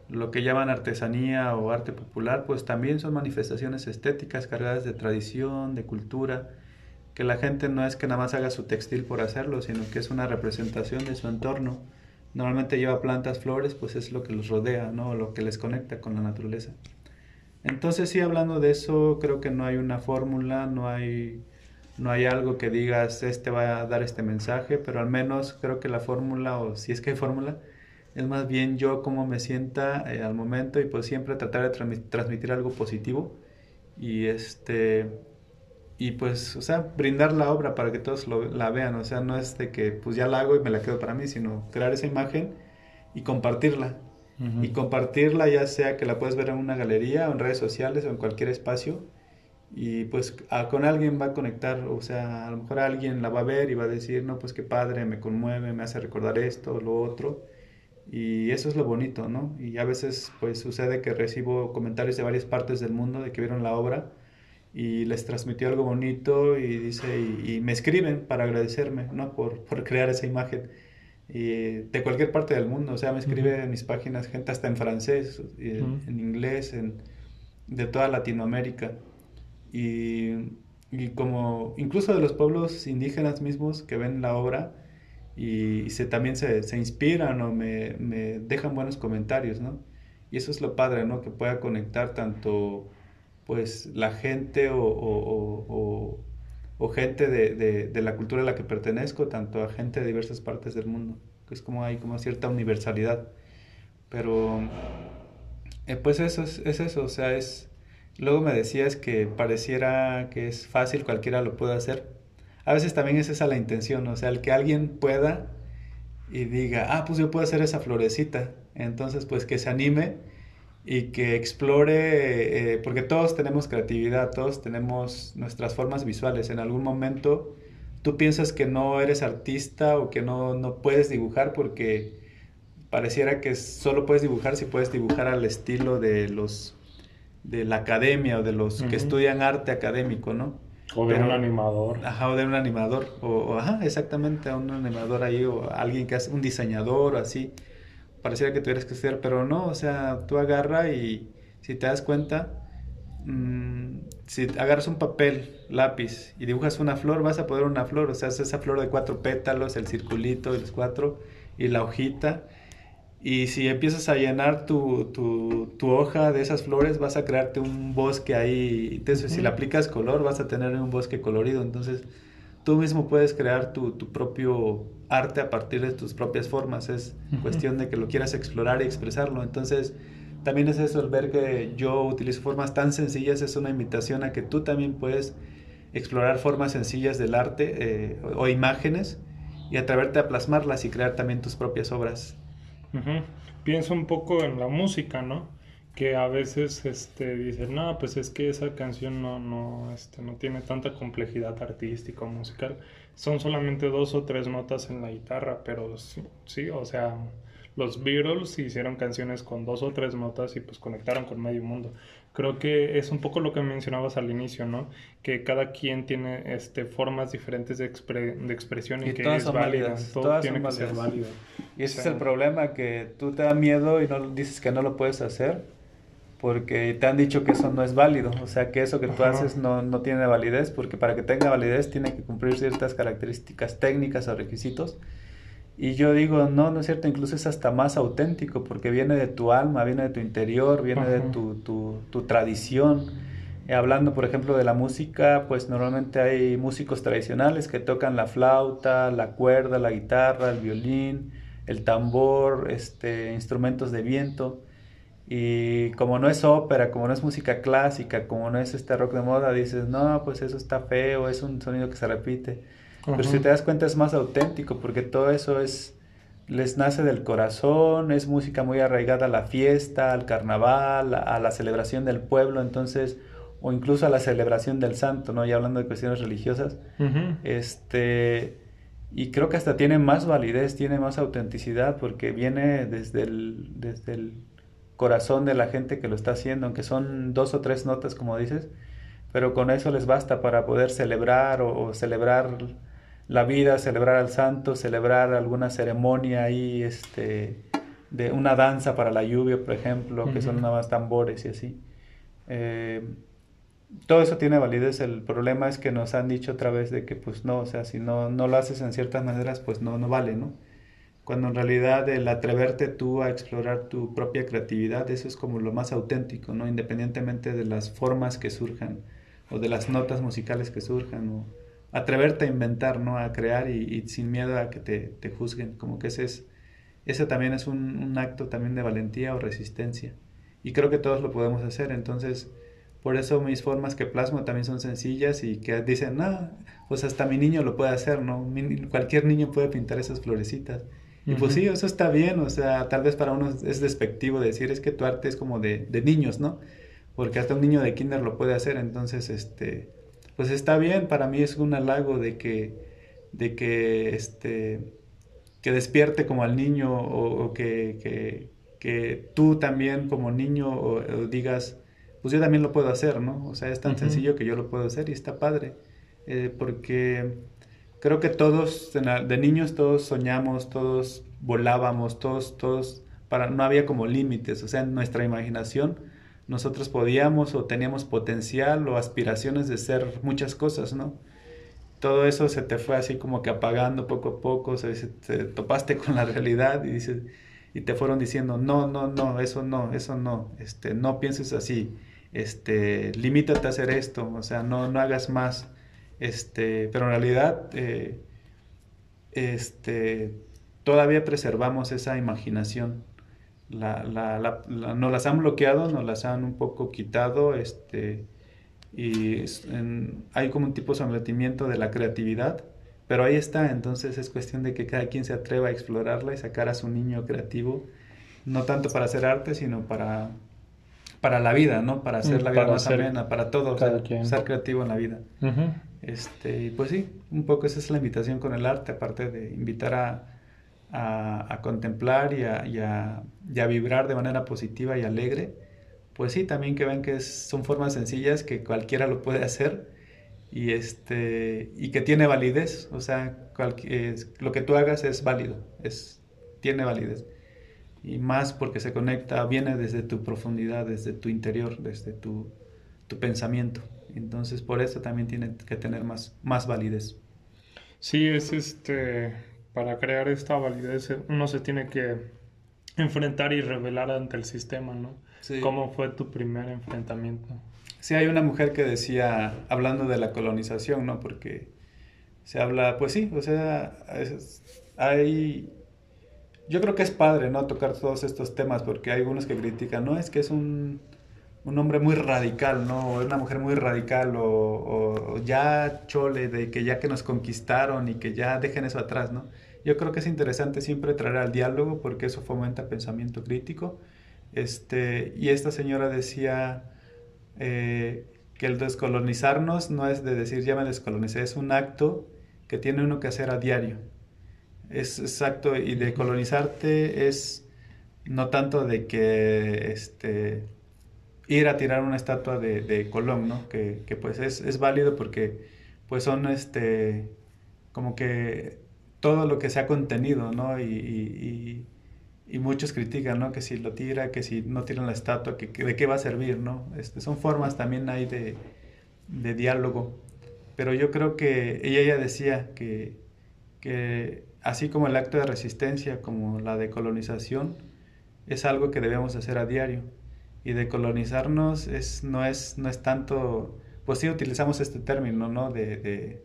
lo que llaman artesanía o arte popular, pues también son manifestaciones estéticas cargadas de tradición, de cultura, que la gente no es que nada más haga su textil por hacerlo, sino que es una representación de su entorno. Normalmente lleva plantas, flores, pues es lo que los rodea, ¿no? Lo que les conecta con la naturaleza. Entonces, sí, hablando de eso, creo que no hay una fórmula, no hay, no hay algo que digas, este va a dar este mensaje, pero al menos creo que la fórmula, o si es que hay fórmula, es más bien yo cómo me sienta eh, al momento y pues siempre tratar de transmitir algo positivo. Y este, y pues, o sea, brindar la obra para que todos la vean, o sea, no es de que pues ya la hago y me la quedo para mí, sino crear esa imagen y compartirla. Y compartirla ya sea que la puedes ver en una galería o en redes sociales o en cualquier espacio y pues con alguien va a conectar, o sea, a lo mejor alguien la va a ver y va a decir, no, pues qué padre, me conmueve, me hace recordar esto, lo otro. Y eso es lo bonito, ¿no? Y a veces pues sucede que recibo comentarios de varias partes del mundo de que vieron la obra y les transmitió algo bonito y dice y, me escriben para agradecerme ¿no? por, por crear esa imagen y de cualquier parte del mundo o sea me escribe en mis páginas gente hasta en francés en, inglés en, de toda Latinoamérica y, y, como incluso de los pueblos indígenas mismos que ven la obra y, se, también se, se inspiran o me, me dejan buenos comentarios ¿no? y eso es lo padre ¿no? que pueda conectar tanto pues la gente o, gente de, la cultura a la que pertenezco, tanto a gente de diversas partes del mundo, que es como hay como cierta universalidad. Pero eh, pues eso es, eso, o sea, es... Luego me decías que pareciera que es fácil, cualquiera lo puede hacer. A veces también es esa la intención, o sea, el que alguien pueda y diga, ah, pues yo puedo hacer esa florecita. Entonces, pues que se anime y que explore, eh, porque todos tenemos creatividad, todos tenemos nuestras formas visuales. En algún momento tú piensas que no eres artista o que no, no puedes dibujar porque pareciera que solo puedes dibujar si puedes dibujar al estilo de los de la academia o de los que estudian arte académico, ¿no? O de un animador. Ajá, o de un animador. O, ajá, exactamente, un animador ahí, o alguien que hace un diseñador, o así pareciera que tuvieras que estudiar, pero no, o sea, tú agarra y si te das cuenta, mm, si agarras un papel, lápiz y dibujas una flor, vas a poder una flor, o sea, es esa flor de cuatro pétalos, el circulito de los cuatro y la hojita. Y si empiezas a llenar tu, tu, tu, hoja de esas flores, vas a crearte un bosque ahí. Entonces, si le aplicas color, vas a tener un bosque colorido. Entonces, tú mismo puedes crear tu, tu, propio arte a partir de tus propias formas. Es cuestión de que lo quieras explorar y expresarlo. Entonces, también es eso, el ver que yo utilizo formas tan sencillas es una invitación a que tú también puedes explorar formas sencillas del arte eh, o, imágenes y atreverte a plasmarlas y crear también tus propias obras. Pienso un poco en la música, ¿no? Que a veces este, dicen, no, pues es que esa canción no, no, este, no tiene tanta complejidad artística o musical. Son solamente dos o tres notas en la guitarra, pero sí, sí o sea, los Beatles hicieron canciones con dos o tres notas y pues conectaron con medio mundo. Creo que es un poco lo que mencionabas al inicio, ¿no? Que cada quien tiene este, formas diferentes de, expresión y, que es válida. Todo tiene que ser válido. Y ese es el problema, que tú te da miedo y no dices que no lo puedes hacer porque te han dicho que eso no es válido, o sea, que eso que tú haces no, no tiene validez, porque para que tenga validez tiene que cumplir ciertas características técnicas o requisitos y yo digo, no, no es cierto, incluso es hasta más auténtico porque viene de tu alma, viene de tu interior, viene de tu, tu, tu tradición. Eh, hablando, por ejemplo, de la música, pues normalmente hay músicos tradicionales que tocan la flauta, la cuerda, la guitarra, el violín, el tambor, este, instrumentos de viento. Y como no es ópera, como no es música clásica, como no es este rock de moda, dices, no, pues eso está feo, es un sonido que se repite. Pero si te das cuenta es más auténtico porque todo eso es les nace del corazón, es música muy arraigada a la fiesta, al carnaval, a, la celebración del pueblo, entonces o incluso a la celebración del santo, ¿no? Ya hablando de cuestiones religiosas. Este y creo que hasta tiene más validez, tiene más autenticidad porque viene desde el desde el corazón de la gente que lo está haciendo, aunque son dos o tres notas como dices, pero con eso les basta para poder celebrar o celebrar la vida, celebrar al santo, celebrar alguna ceremonia ahí, este, de una danza para la lluvia, por ejemplo, que son nada más tambores y así. Eh, todo eso tiene validez, el problema es que nos han dicho otra vez de que pues no, o sea, si no, no lo haces en ciertas maneras, pues no, no vale, ¿no? Cuando en realidad el atreverte tú a explorar tu propia creatividad, eso es como lo más auténtico, ¿no? Independientemente de las formas que surjan o de las notas musicales que surjan o atreverte a inventar, ¿no? A crear y, sin miedo a que te, te, juzguen. Como que ese es, ese también es un, acto también de valentía o resistencia. Y creo que todos lo podemos hacer. Entonces, por eso mis formas que plasmo también son sencillas y que dicen, no, pues hasta mi niño lo puede hacer, ¿no? cualquier niño puede pintar esas florecitas. Y pues sí, eso está bien, o sea, tal vez para uno es despectivo decir, es que tu arte es como de, de niños, ¿no? Porque hasta un niño de kinder lo puede hacer, entonces, este, pues está bien, para mí es un halago de que, de que, este, que despierte como al niño o, que, que, tú también como niño o, digas, pues yo también lo puedo hacer, ¿no? O sea, es tan sencillo que yo lo puedo hacer y está padre, eh, porque creo que todos, de niños todos soñamos, todos volábamos, todos, todos, para, no había como límites, o sea, en nuestra imaginación nosotros podíamos o teníamos potencial o aspiraciones de ser muchas cosas, ¿no? Todo eso se te fue así como que apagando poco a poco, se, te topaste con la realidad y dices y te fueron diciendo, no, no, no, eso no, eso no, este, no pienses así, este, limítate a hacer esto, o sea, no, no hagas más, este, pero en realidad, eh, este, todavía preservamos esa imaginación, la, la, la, nos las han bloqueado, nos las han un poco quitado, este, y hay como un tipo de sometimiento de la creatividad, pero ahí está, entonces es cuestión de que cada quien se atreva a explorarla y sacar a su niño creativo, no tanto para hacer arte, sino para, para la vida, ¿no? Para hacer mm, la vida más amena, para todo, ser creativo en la vida. Este, pues sí, un poco esa es la invitación con el arte, aparte de invitar a a, contemplar y a, vibrar de manera positiva y alegre, pues sí, también que ven que son formas sencillas que cualquiera lo puede hacer y, este, y que tiene validez, o sea, lo que tú hagas es válido, es, tiene validez. Y más porque se conecta, viene desde tu profundidad, desde tu interior, desde tu, tu pensamiento. Entonces, por eso también tiene que tener más, más validez. Sí, es este para crear esta validez uno se tiene que enfrentar y revelar ante el sistema, ¿no? ¿Cómo fue tu primer enfrentamiento? Sí, hay una mujer que decía, hablando de la colonización, ¿no? Porque se habla, pues sí, o sea, hay, yo creo que es padre, ¿no? Tocar todos estos temas, porque hay algunos que critican, ¿no? Es que es un, un hombre muy radical, ¿no? O una mujer muy radical, o, ya chole, de que ya que nos conquistaron y que ya dejen eso atrás, ¿no? Yo creo que es interesante siempre traer al diálogo porque eso fomenta pensamiento crítico. Este, y esta señora decía eh, que el descolonizarnos no es de decir ya me descolonicé, es un acto que tiene uno que hacer a diario es exacto, y de colonizarte es no tanto de que este, ir a tirar una estatua de, Colón, ¿no? Que, pues es, válido porque pues son este, como que todo lo que se ha contenido, ¿no? Y, muchos critican, ¿no? Que si lo tira, que si no tiran la estatua, que, de qué va a servir, ¿no? Este, son formas también hay de, de diálogo. Pero yo creo que ella ya decía que, que así como el acto de resistencia, como la decolonización, es algo que debemos hacer a diario. Y decolonizarnos es, no, es, no es tanto, pues sí utilizamos este término, ¿no? De,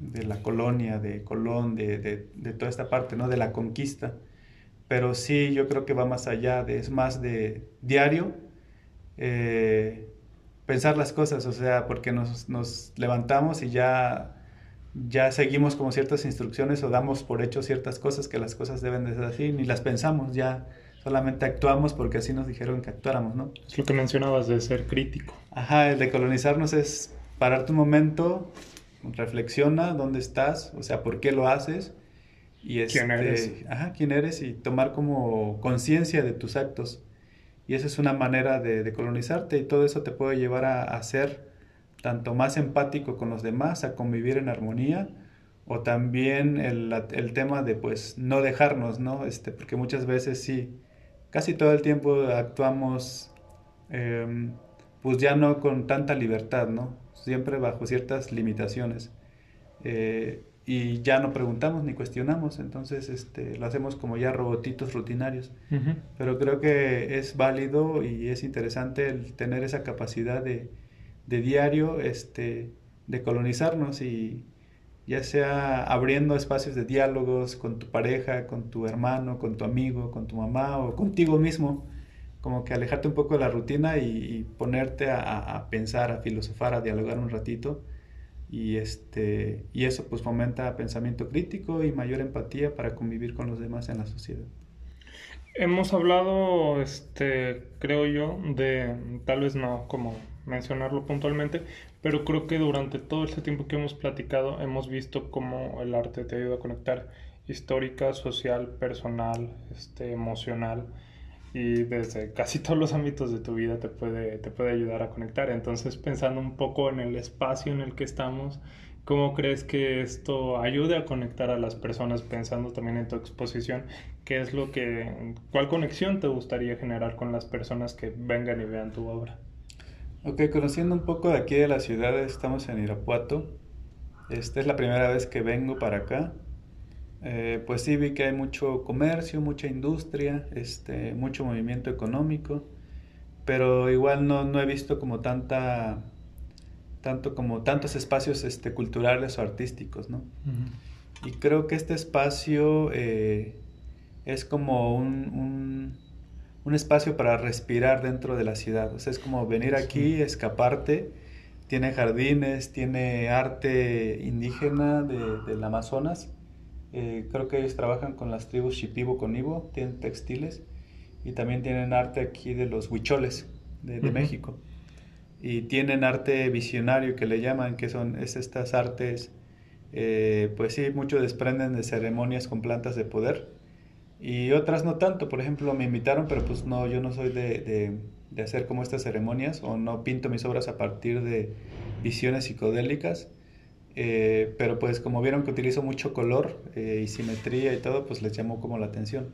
la colonia, de Colón, de, toda esta parte, ¿no? De la conquista. Pero sí, yo creo que va más allá, de, es más de diario. Eh, pensar las cosas, o sea, porque nos, nos levantamos y ya ya seguimos como ciertas instrucciones o damos por hecho ciertas cosas que las cosas deben de ser así, ni las pensamos, ya solamente actuamos porque así nos dijeron que actuáramos, ¿no? Es lo que mencionabas de ser crítico. Ajá, el de colonizarnos es pararte un momento, reflexiona dónde estás, o sea, por qué lo haces y quién este, eres. Ajá, quién eres y tomar como conciencia de tus actos. Y esa es una manera de, colonizarte y todo eso te puede llevar a, a ser tanto más empático con los demás, a convivir en armonía, o también el, el, tema de pues no dejarnos, ¿no? Este, porque muchas veces sí, casi todo el tiempo actuamos em, pues ya no con tanta libertad, ¿no? Siempre bajo ciertas limitaciones. Eh, y ya no preguntamos ni cuestionamos, entonces este, lo hacemos como ya robotitos rutinarios. Pero creo que es válido y es interesante el tener esa capacidad de, de diario este, de colonizarnos y ya sea abriendo espacios de diálogos con tu pareja, con tu hermano, con tu amigo, con tu mamá o contigo mismo, como que alejarte un poco de la rutina y, ponerte a, pensar, a filosofar, a dialogar un ratito y, este, y eso pues fomenta pensamiento crítico y mayor empatía para convivir con los demás en la sociedad. Hemos hablado, este, creo yo, de tal vez no como mencionarlo puntualmente, pero creo que durante todo este tiempo que hemos platicado hemos visto cómo el arte te ayuda a conectar histórica, social, personal, este, emocional y desde casi todos los ámbitos de tu vida te puede, te puede ayudar a conectar. Entonces pensando un poco en el espacio en el que estamos, ¿cómo crees que esto ayude a conectar a las personas pensando también en tu exposición? ¿Qué es lo que, cuál conexión te gustaría generar con las personas que vengan y vean tu obra? Ok, conociendo un poco de aquí de la ciudad, estamos en Irapuato. Esta es la primera vez que vengo para acá. Eh, pues sí vi que hay mucho comercio, mucha industria, este, mucho movimiento económico, pero igual no, no he visto como tanta, tanto como tantos espacios este, culturales o artísticos, ¿no? Y creo que este espacio eh, es como un un espacio para respirar dentro de la ciudad. O sea, es como venir aquí, escaparte. Tiene jardines, tiene arte indígena de, del Amazonas. Eh, creo que ellos trabajan con las tribus Shipibo Conibo, tienen textiles. Y también tienen arte aquí de los huicholes de, México. Y tienen arte visionario que le llaman, que son es estas artes, eh, pues sí, mucho desprenden de ceremonias con plantas de poder y otras no tanto. Por ejemplo, me invitaron, pero pues no, yo no soy de, de, hacer como estas ceremonias o no pinto mis obras a partir de visiones psicodélicas. Eh, pero pues como vieron que utilizo mucho color eh, y simetría y todo, pues les llamó como la atención.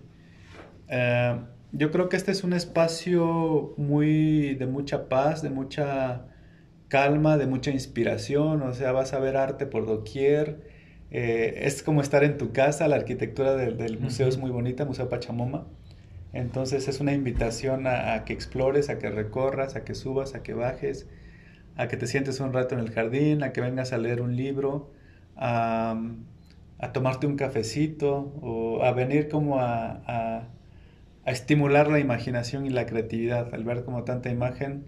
Eh, yo creo que este es un espacio muy de mucha paz, de mucha calma, de mucha inspiración, o sea, vas a ver arte por doquier, eh, es como estar en tu casa, la arquitectura del, museo es muy bonita, Museo Pachamoma. Entonces es una invitación a, que explores, a que recorras, a que subas, a que bajes, a que te sientes un rato en el jardín, a que vengas a leer un libro, a, a tomarte un cafecito o a venir como a, a, estimular la imaginación y la creatividad al ver como tanta imagen.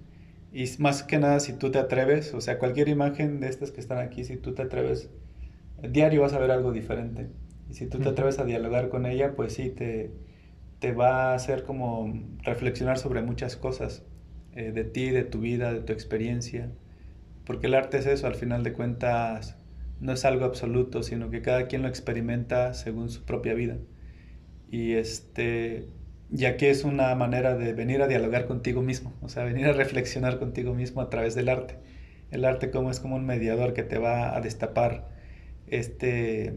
Y más que nada si tú te atreves, o sea, cualquier imagen de estas que están aquí, si tú te atreves, diario vas a ver algo diferente. Y si tú te atreves a dialogar con ella, pues sí, te, te va a hacer como reflexionar sobre muchas cosas, eh, de ti, de tu vida, de tu experiencia. Porque el arte es eso, al final de cuentas, no es algo absoluto, sino que cada quien lo experimenta según su propia vida. Y este, ya que es una manera de venir a dialogar contigo mismo, o sea, venir a reflexionar contigo mismo a través del arte. El arte como es como un mediador que te va a destapar este,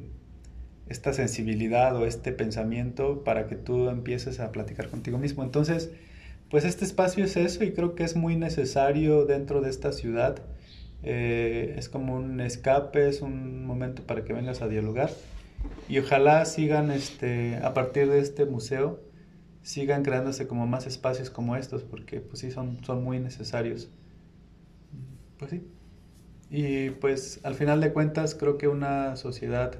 esta sensibilidad o este pensamiento para que tú empieces a platicar contigo mismo. Entonces, pues este espacio es eso y creo que es muy necesario dentro de esta ciudad eh, es como un escape, es un momento para que vengas a dialogar. Y ojalá sigan, este, a partir de este museo, sigan creándose como más espacios como estos, porque pues sí, son, son muy necesarios. Pues sí. Y pues al final de cuentas creo que una sociedad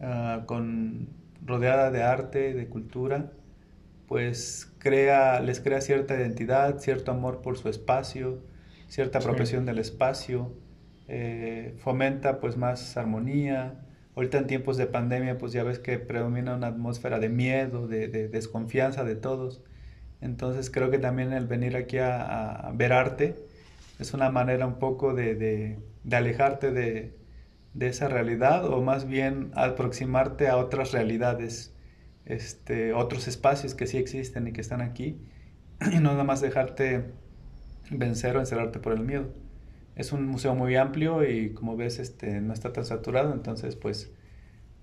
ah, con, rodeada de arte, de cultura, pues crea, les crea cierta identidad, cierto amor por su espacio, cierta apropiación del espacio, eh, fomenta pues más armonía. Ahorita en tiempos de pandemia pues ya ves que predomina una atmósfera de miedo, de, desconfianza de todos. Entonces creo que también el venir aquí a, ver arte es una manera un poco de, alejarte de, esa realidad o más bien aproximarte a otras realidades, este, otros espacios que sí existen y que están aquí y no nada más dejarte vencer o encerrarte por el miedo. Es un museo muy amplio y como ves este, no está tan saturado, entonces pues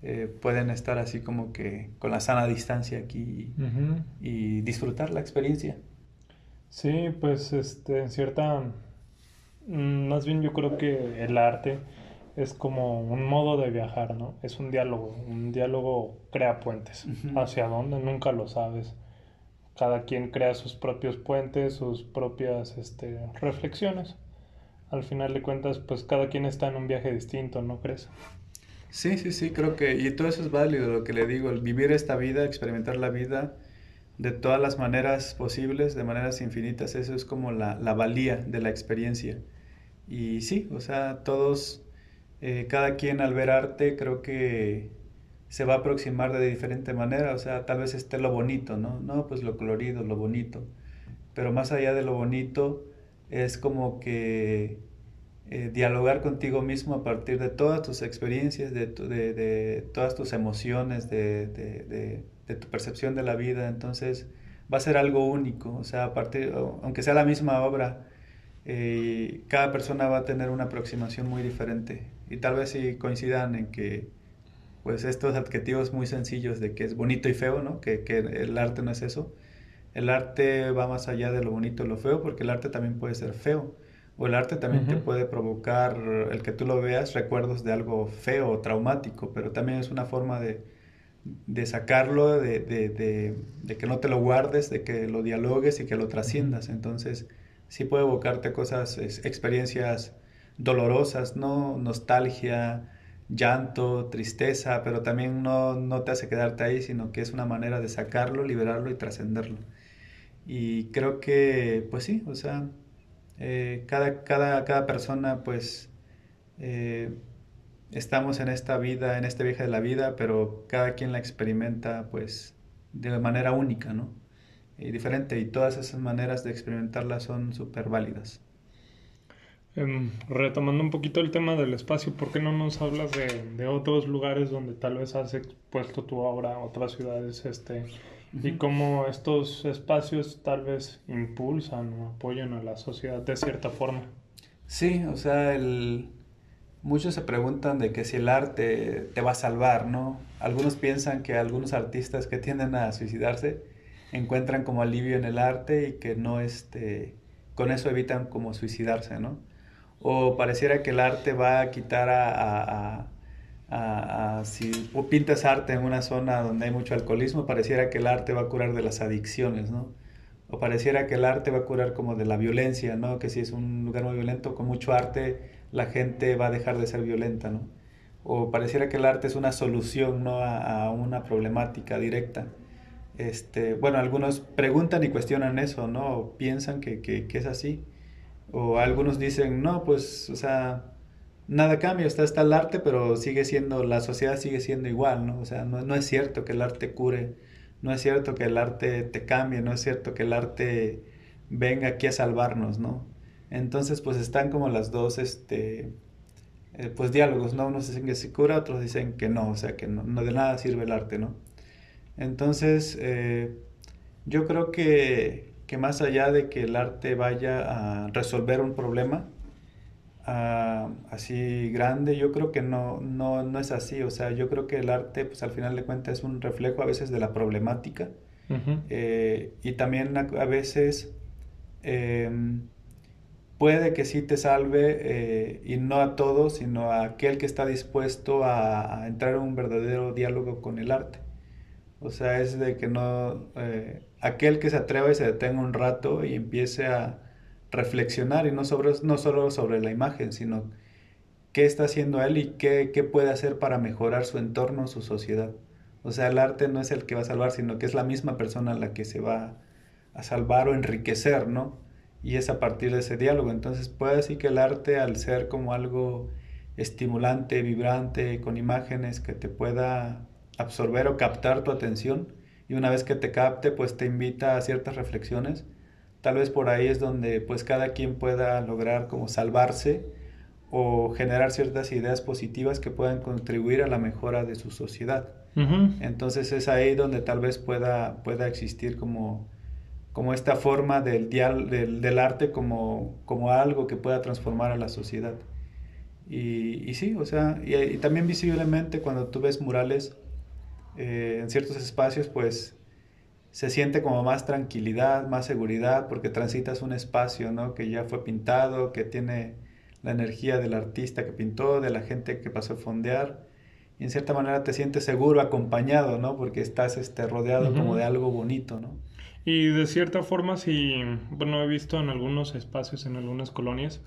eh, pueden estar así como que con la sana distancia aquí y, disfrutar la experiencia. Sí, pues este, en cierta... Mm, más bien yo creo que el arte es como un modo de viajar, ¿no? Es un diálogo, un diálogo crea puentes. ¿Hacia dónde? Nunca lo sabes cada quien crea sus propios puentes, sus propias este, reflexiones. Al final de cuentas, pues cada quien está en un viaje distinto, ¿no crees? Sí, sí, sí, creo que, y todo eso es válido, lo que le digo, el vivir esta vida, experimentar la vida de todas las maneras posibles, de maneras infinitas, eso es como la, valía de la experiencia. Y sí, o sea, todos, eh, cada quien al ver arte, creo que se va a aproximar de diferente manera, o sea, tal vez esté lo bonito, ¿no? No, pues lo colorido, lo bonito. Pero más allá de lo bonito, es como que eh, dialogar contigo mismo a partir de todas tus experiencias, de, de, todas tus emociones, de, tu percepción de la vida. Entonces, va a ser algo único, o sea, a aunque sea la misma obra, eh, cada persona va a tener una aproximación muy diferente. Y tal vez si coincidan en que pues estos adjetivos muy sencillos de que es bonito y feo, ¿no? Que, que, el arte no es eso. El arte va más allá de lo bonito y lo feo, porque el arte también puede ser feo. O el arte también te puede provocar, el que tú lo veas, recuerdos de algo feo o traumático, pero también es una forma de, de sacarlo, de, de, de, que no te lo guardes, de que lo dialogues y que lo trasciendas. Entonces, sí puede evocarte cosas, experiencias dolorosas, ¿no? Nostalgia, llanto, tristeza, pero también no, no, te hace quedarte ahí, sino que es una manera de sacarlo, liberarlo y trascenderlo. Y creo que, pues sí, o sea, eh, cada, cada, cada, persona, pues, eh, estamos en esta vida, en este viaje de la vida, pero cada quien la experimenta, pues, de manera única, ¿no? Y diferente, y todas esas maneras de experimentarla son súper válidas. Em, retomando un poquito el tema del espacio, ¿por qué no nos hablas de, otros lugares donde tal vez has expuesto tu obra, otras ciudades, este, y cómo estos espacios tal vez impulsan o apoyan a la sociedad de cierta forma? Sí, o sea, el... muchos se preguntan de que si el arte te va a salvar, ¿no? Algunos piensan que algunos artistas que tienden a suicidarse encuentran como alivio en el arte y que no, este, con eso evitan como suicidarse, ¿no? o pareciera que el arte va a quitar a, si pintas arte en una zona donde hay mucho alcoholismo, pareciera que el arte va a curar de las adicciones, ¿no? O pareciera que el arte va a curar como de la violencia, ¿no? Que si es un lugar muy violento, con mucho arte, la gente va a dejar de ser violenta, ¿no? o pareciera que el arte es una solución ¿no? a, una problemática directa. Este, bueno, algunos preguntan y cuestionan eso, ¿no? piensan que, es así. O algunos dicen, no, pues, o sea, nada cambia, está, está el arte, pero sigue siendo, la sociedad sigue siendo igual, ¿no? O sea, no, no es cierto que el arte cure, no es cierto que el arte te cambie, no es cierto que el arte venga aquí a salvarnos, ¿no? Entonces, pues están como las dos, este, eh, pues diálogos, ¿no? Unos dicen que se cura, otros dicen que no, o sea, que no, de nada sirve el arte, ¿no? Entonces, eh, yo creo que, que, más allá de que el arte vaya a resolver un problema así grande, yo creo que no, no, no, es así, o sea, yo creo que el arte, pues al final de cuentas es un reflejo a veces de la problemática. Eh, y también a, veces... Em, puede que sí te salve eh, y no a todos, sino a aquel que está dispuesto a, entrar en un verdadero diálogo con el arte. O sea, es de que no, eh, aquel que se atreva y se detenga un rato y empiece a reflexionar y no, sobre, no solo sobre la imagen, sino qué está haciendo él y qué, qué puede hacer para mejorar su entorno, su sociedad. O sea, el arte no es el que va a salvar, sino que es la misma persona la que se va a salvar o enriquecer, ¿no? y es a partir de ese diálogo. Entonces puede decir que el arte al ser como algo estimulante, vibrante, con imágenes que te pueda absorber o captar tu atención y una vez que te capte pues te invita a ciertas reflexiones. Tal vez por ahí es donde pues cada quien pueda lograr como salvarse o generar ciertas ideas positivas que puedan contribuir a la mejora de su sociedad. Entonces es ahí donde tal vez pueda, pueda existir como como esta forma del, del, del arte como, como, algo que pueda transformar a la sociedad. Y, y sí, o sea, y, también visiblemente cuando tú ves murales eh, en ciertos espacios, pues se siente como más tranquilidad, más seguridad, porque transitas un espacio, ¿no? Que ya fue pintado, que tiene la energía del artista que pintó, de la gente que pasó a fondear. Y en cierta manera te sientes seguro, acompañado, ¿no? Porque estás este, rodeado como de algo bonito, ¿no? Y de cierta forma, si, bueno, he visto en algunos espacios, en algunas colonias,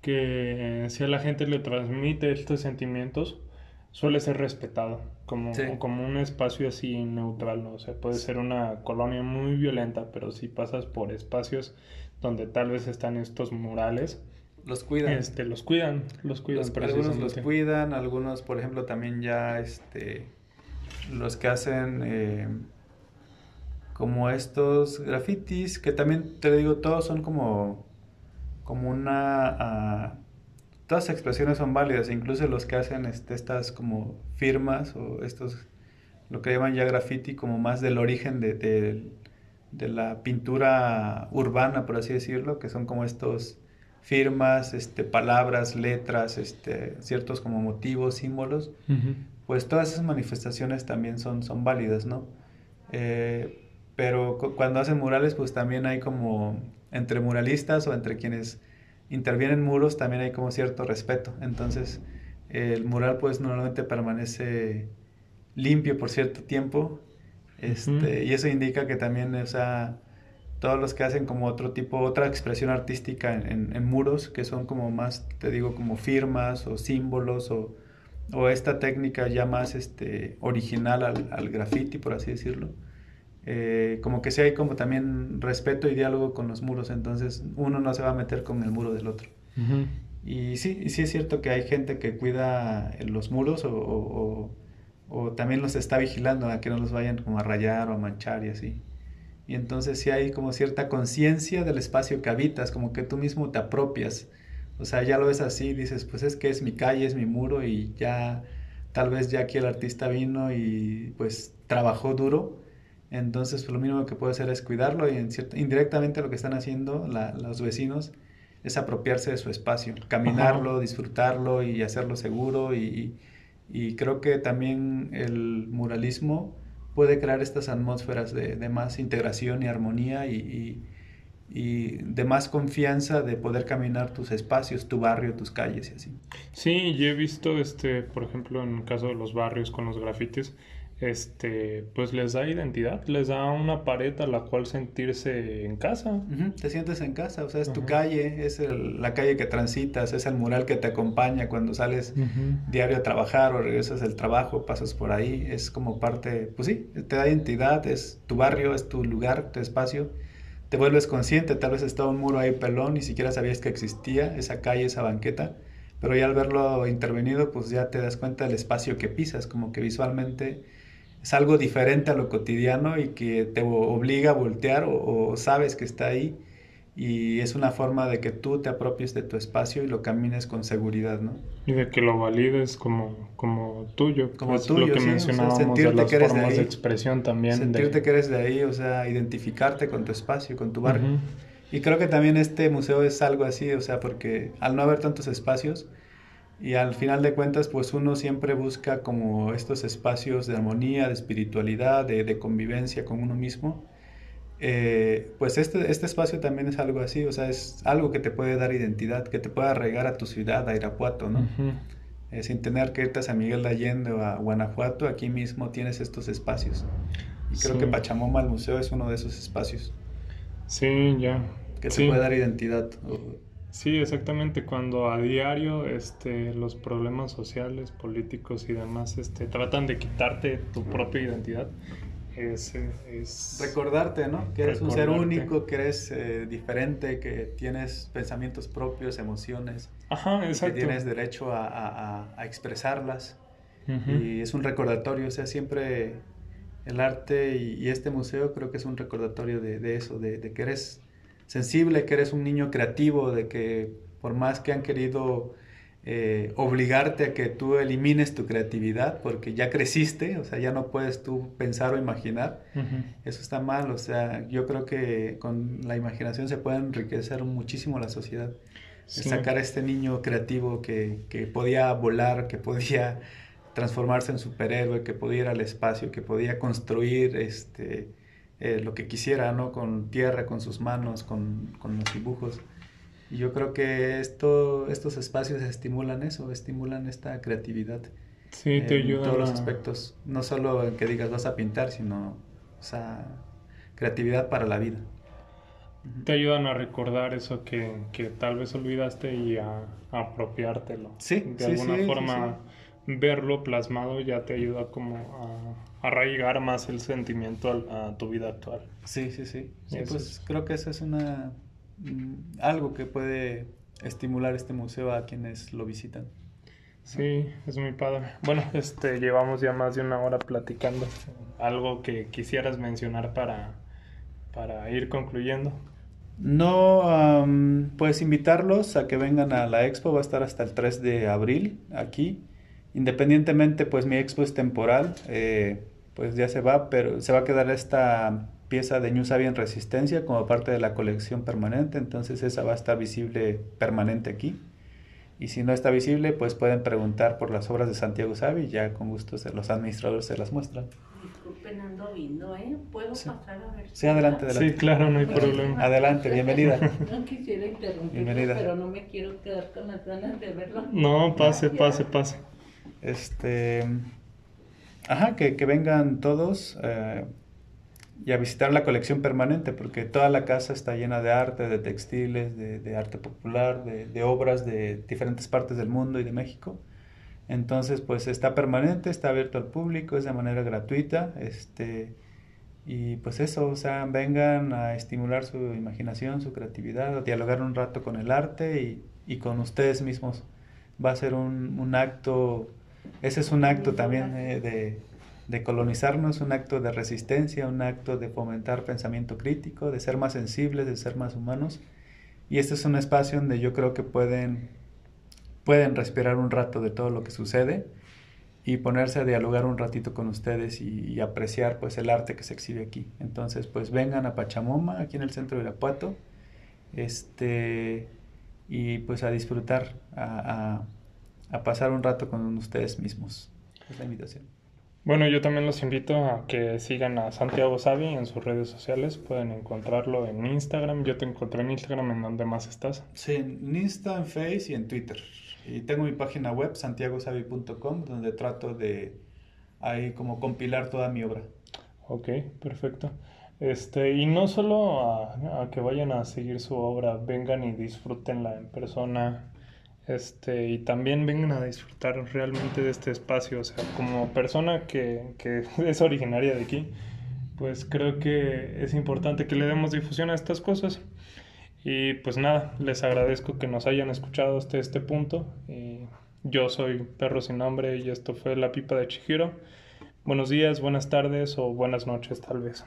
que si a la gente le transmite estos sentimientos, suele ser respetado, como, como un espacio así neutral, ¿no? O sea, puede ser una colonia muy violenta, pero si pasas por espacios donde tal vez están estos murales, los cuidan. Este, los cuidan, los cuidan. algunos los cuidan, algunos, por ejemplo, también ya, este, los que hacen... Eh, como estos grafitis, que también te digo, todos son como, como una... Uh, todas las expresiones son válidas, incluso los que hacen este, estas como firmas o estos, lo que llaman ya graffiti, como más del origen de, de, la pintura urbana, por así decirlo, que son como estos firmas, este, palabras, letras, este, ciertos como motivos, símbolos, pues todas esas manifestaciones también son, son válidas, ¿no? Eh, pero cuando hacen murales pues también hay como entre muralistas o entre quienes intervienen muros también hay como cierto respeto. Entonces el mural pues normalmente permanece limpio por cierto tiempo este, y eso indica que también, o sea, todos los que hacen como otro tipo, otra expresión artística en, en, muros, que son como más, te digo, como firmas o símbolos o, o esta técnica ya más este, original al, al graffiti, por así decirlo, eh, como que sí hay como también respeto y diálogo con los muros, entonces uno no se va a meter con el muro del otro. Y sí, sí es cierto que hay gente que cuida los muros o, o, también los está vigilando a que no los vayan como a rayar o a manchar y así. Y entonces sí hay como cierta conciencia del espacio que habitas, como que tú mismo te apropias. O sea, ya lo ves así, dices, pues es que es mi calle, es mi muro y ya tal vez ya aquí el artista vino y pues trabajó duro entonces, pues, lo mínimo que puede hacer es cuidarlo y en cierto, indirectamente lo que están haciendo los vecinos es apropiarse de su espacio, caminarlo, disfrutarlo y hacerlo seguro. Y, y, creo que también el muralismo puede crear estas atmósferas de, de más integración y armonía y, y, de más confianza de poder caminar tus espacios, tu barrio, tus calles y así. Sí, yo he visto, este, por ejemplo, en el caso de los barrios con los grafitis, este, pues les da identidad, les da una pared a la cual sentirse en casa. Te sientes en casa, o sea, es tu calle, es la calle que transitas, es el mural que te acompaña cuando sales diario a trabajar o regresas del trabajo, pasas por ahí, es como parte, pues sí, te da identidad, es tu barrio, es tu lugar, tu espacio. Te vuelves consciente, tal vez estaba un muro ahí pelón, ni siquiera sabías que existía esa calle, esa banqueta, pero ya al verlo intervenido, pues ya te das cuenta del espacio que pisas, como que visualmente es algo diferente a lo cotidiano y que te obliga a voltear o, sabes que está ahí y es una forma de que tú te apropies de tu espacio y lo camines con seguridad, ¿no? Y de que lo valides como, como tuyo, como es tuyo, lo que mencionábamos de las formas de, expresión también. Sentirte que eres de ahí, o sea, identificarte con tu espacio, con tu barrio. Y creo que también este museo es algo así, o sea, porque al no haber tantos espacios, y al final de cuentas, pues uno siempre busca como estos espacios de armonía, de espiritualidad, de, convivencia con uno mismo. Eh, pues este, este espacio también es algo así, o sea, es algo que te puede dar identidad, que te pueda arraigar a tu ciudad, a Irapuato, ¿no? Eh, sin tener que irte a San Miguel de Allende o a Guanajuato, aquí mismo tienes estos espacios. Y creo que Pachamoma, el museo, es uno de esos espacios. Sí, ya. Que te puede dar identidad. Sí, exactamente. Cuando a diario este, los problemas sociales, políticos y demás este, tratan de quitarte tu propia identidad, es, es recordarte, ¿no? Que eres un ser único, que eres eh, diferente, que tienes pensamientos propios, emociones. Ajá, exacto. Que tienes derecho a, a, a expresarlas. Y es un recordatorio, o sea, siempre el arte y, este museo creo que es un recordatorio de, de eso, de, de que eres sensible, que eres un niño creativo, de que por más que han querido eh, obligarte a que tú elimines tu creatividad, porque ya creciste, o sea, ya no puedes tú pensar o imaginar, eso está mal, o sea, yo creo que con la imaginación se puede enriquecer muchísimo la sociedad. Sacar a este niño creativo que, que podía volar, que podía transformarse en superhéroe, que podía ir al espacio, que podía construir este, eh, lo que quisiera, ¿no? Con tierra, con sus manos, con, con los dibujos. Y yo creo que esto, estos espacios estimulan eso, estimulan esta creatividad. Sí, te ayudan. En todos los aspectos. No solo en que digas vas a pintar, sino, o sea, creatividad para la vida. Te ayudan a recordar eso que, que tal vez olvidaste y a, apropiártelo. Sí, de alguna forma verlo plasmado ya te ayuda como a arraigar más el sentimiento a, tu vida actual. Sí, sí, sí. sí pues creo que eso es una mm, algo que puede estimular este museo a quienes lo visitan. Sí, es muy padre. Bueno, este llevamos ya más de una hora platicando. Algo que quisieras mencionar para, para ir concluyendo. No, pues invitarlos a que vengan a la expo, va a estar hasta el 3 de abril aquí. Independientemente, pues mi expo es temporal, eh, pues ya se va, pero se va a quedar esta pieza de New en Resistencia como parte de la colección permanente, entonces esa va a estar visible permanente aquí. Y si no está visible, pues pueden preguntar por las obras de Santiago Savi y ya con gusto los administradores se las muestran. Disculpen, ando viendo, ¿eh? ¿Puedo pasar a ver? Sí, adelante, adelante. Sí, claro, no hay problema. Adelante, bienvenida. No quisiera interrumpir, pero no me quiero quedar con las ganas de verlo. No, pase, pase, pase. Este, ajá, que, vengan todos eh, y a visitar la colección permanente, porque toda la casa está llena de arte, de textiles, de, arte popular, de, obras de diferentes partes del mundo y de México. Entonces, pues está permanente, está abierto al público, es de manera gratuita. Este, y pues eso, o sea, vengan a estimular su imaginación, su creatividad, a dialogar un rato con el arte y, con ustedes mismos. Va a ser un, un acto ese es un acto también eh, de, de, colonizarnos, un acto de resistencia, un acto de fomentar pensamiento crítico, de ser más sensibles, de ser más humanos. Y este es un espacio donde yo creo que pueden, pueden respirar un rato de todo lo que sucede y ponerse a dialogar un ratito con ustedes y, apreciar pues el arte que se exhibe aquí. Entonces pues vengan a Pachamoma, aquí en el centro de Irapuato, este, y pues a disfrutar, a pasar un rato con ustedes mismos. Es la invitación. Bueno, yo también los invito a que sigan a Santiago Savi en sus redes sociales. Pueden encontrarlo en Instagram. Yo te encontré en Instagram, ¿en dónde más estás? Sí, en Insta, en Face y en Twitter. Y tengo mi página web, santiagosavi.com, donde trato de ahí como compilar toda mi obra. Ok, perfecto. Este, y no solo a, que vayan a seguir su obra, vengan y disfrútenla en persona. Este, y también vengan a disfrutar realmente de este espacio. O sea, como persona que, que es originaria de aquí, pues creo que es importante que le demos difusión a estas cosas. Y pues nada, les agradezco que nos hayan escuchado hasta este punto. Y yo soy Perro Sin Nombre y esto fue La Pipa de Chihiro. Buenos días, buenas tardes o buenas noches tal vez.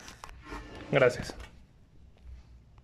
Gracias.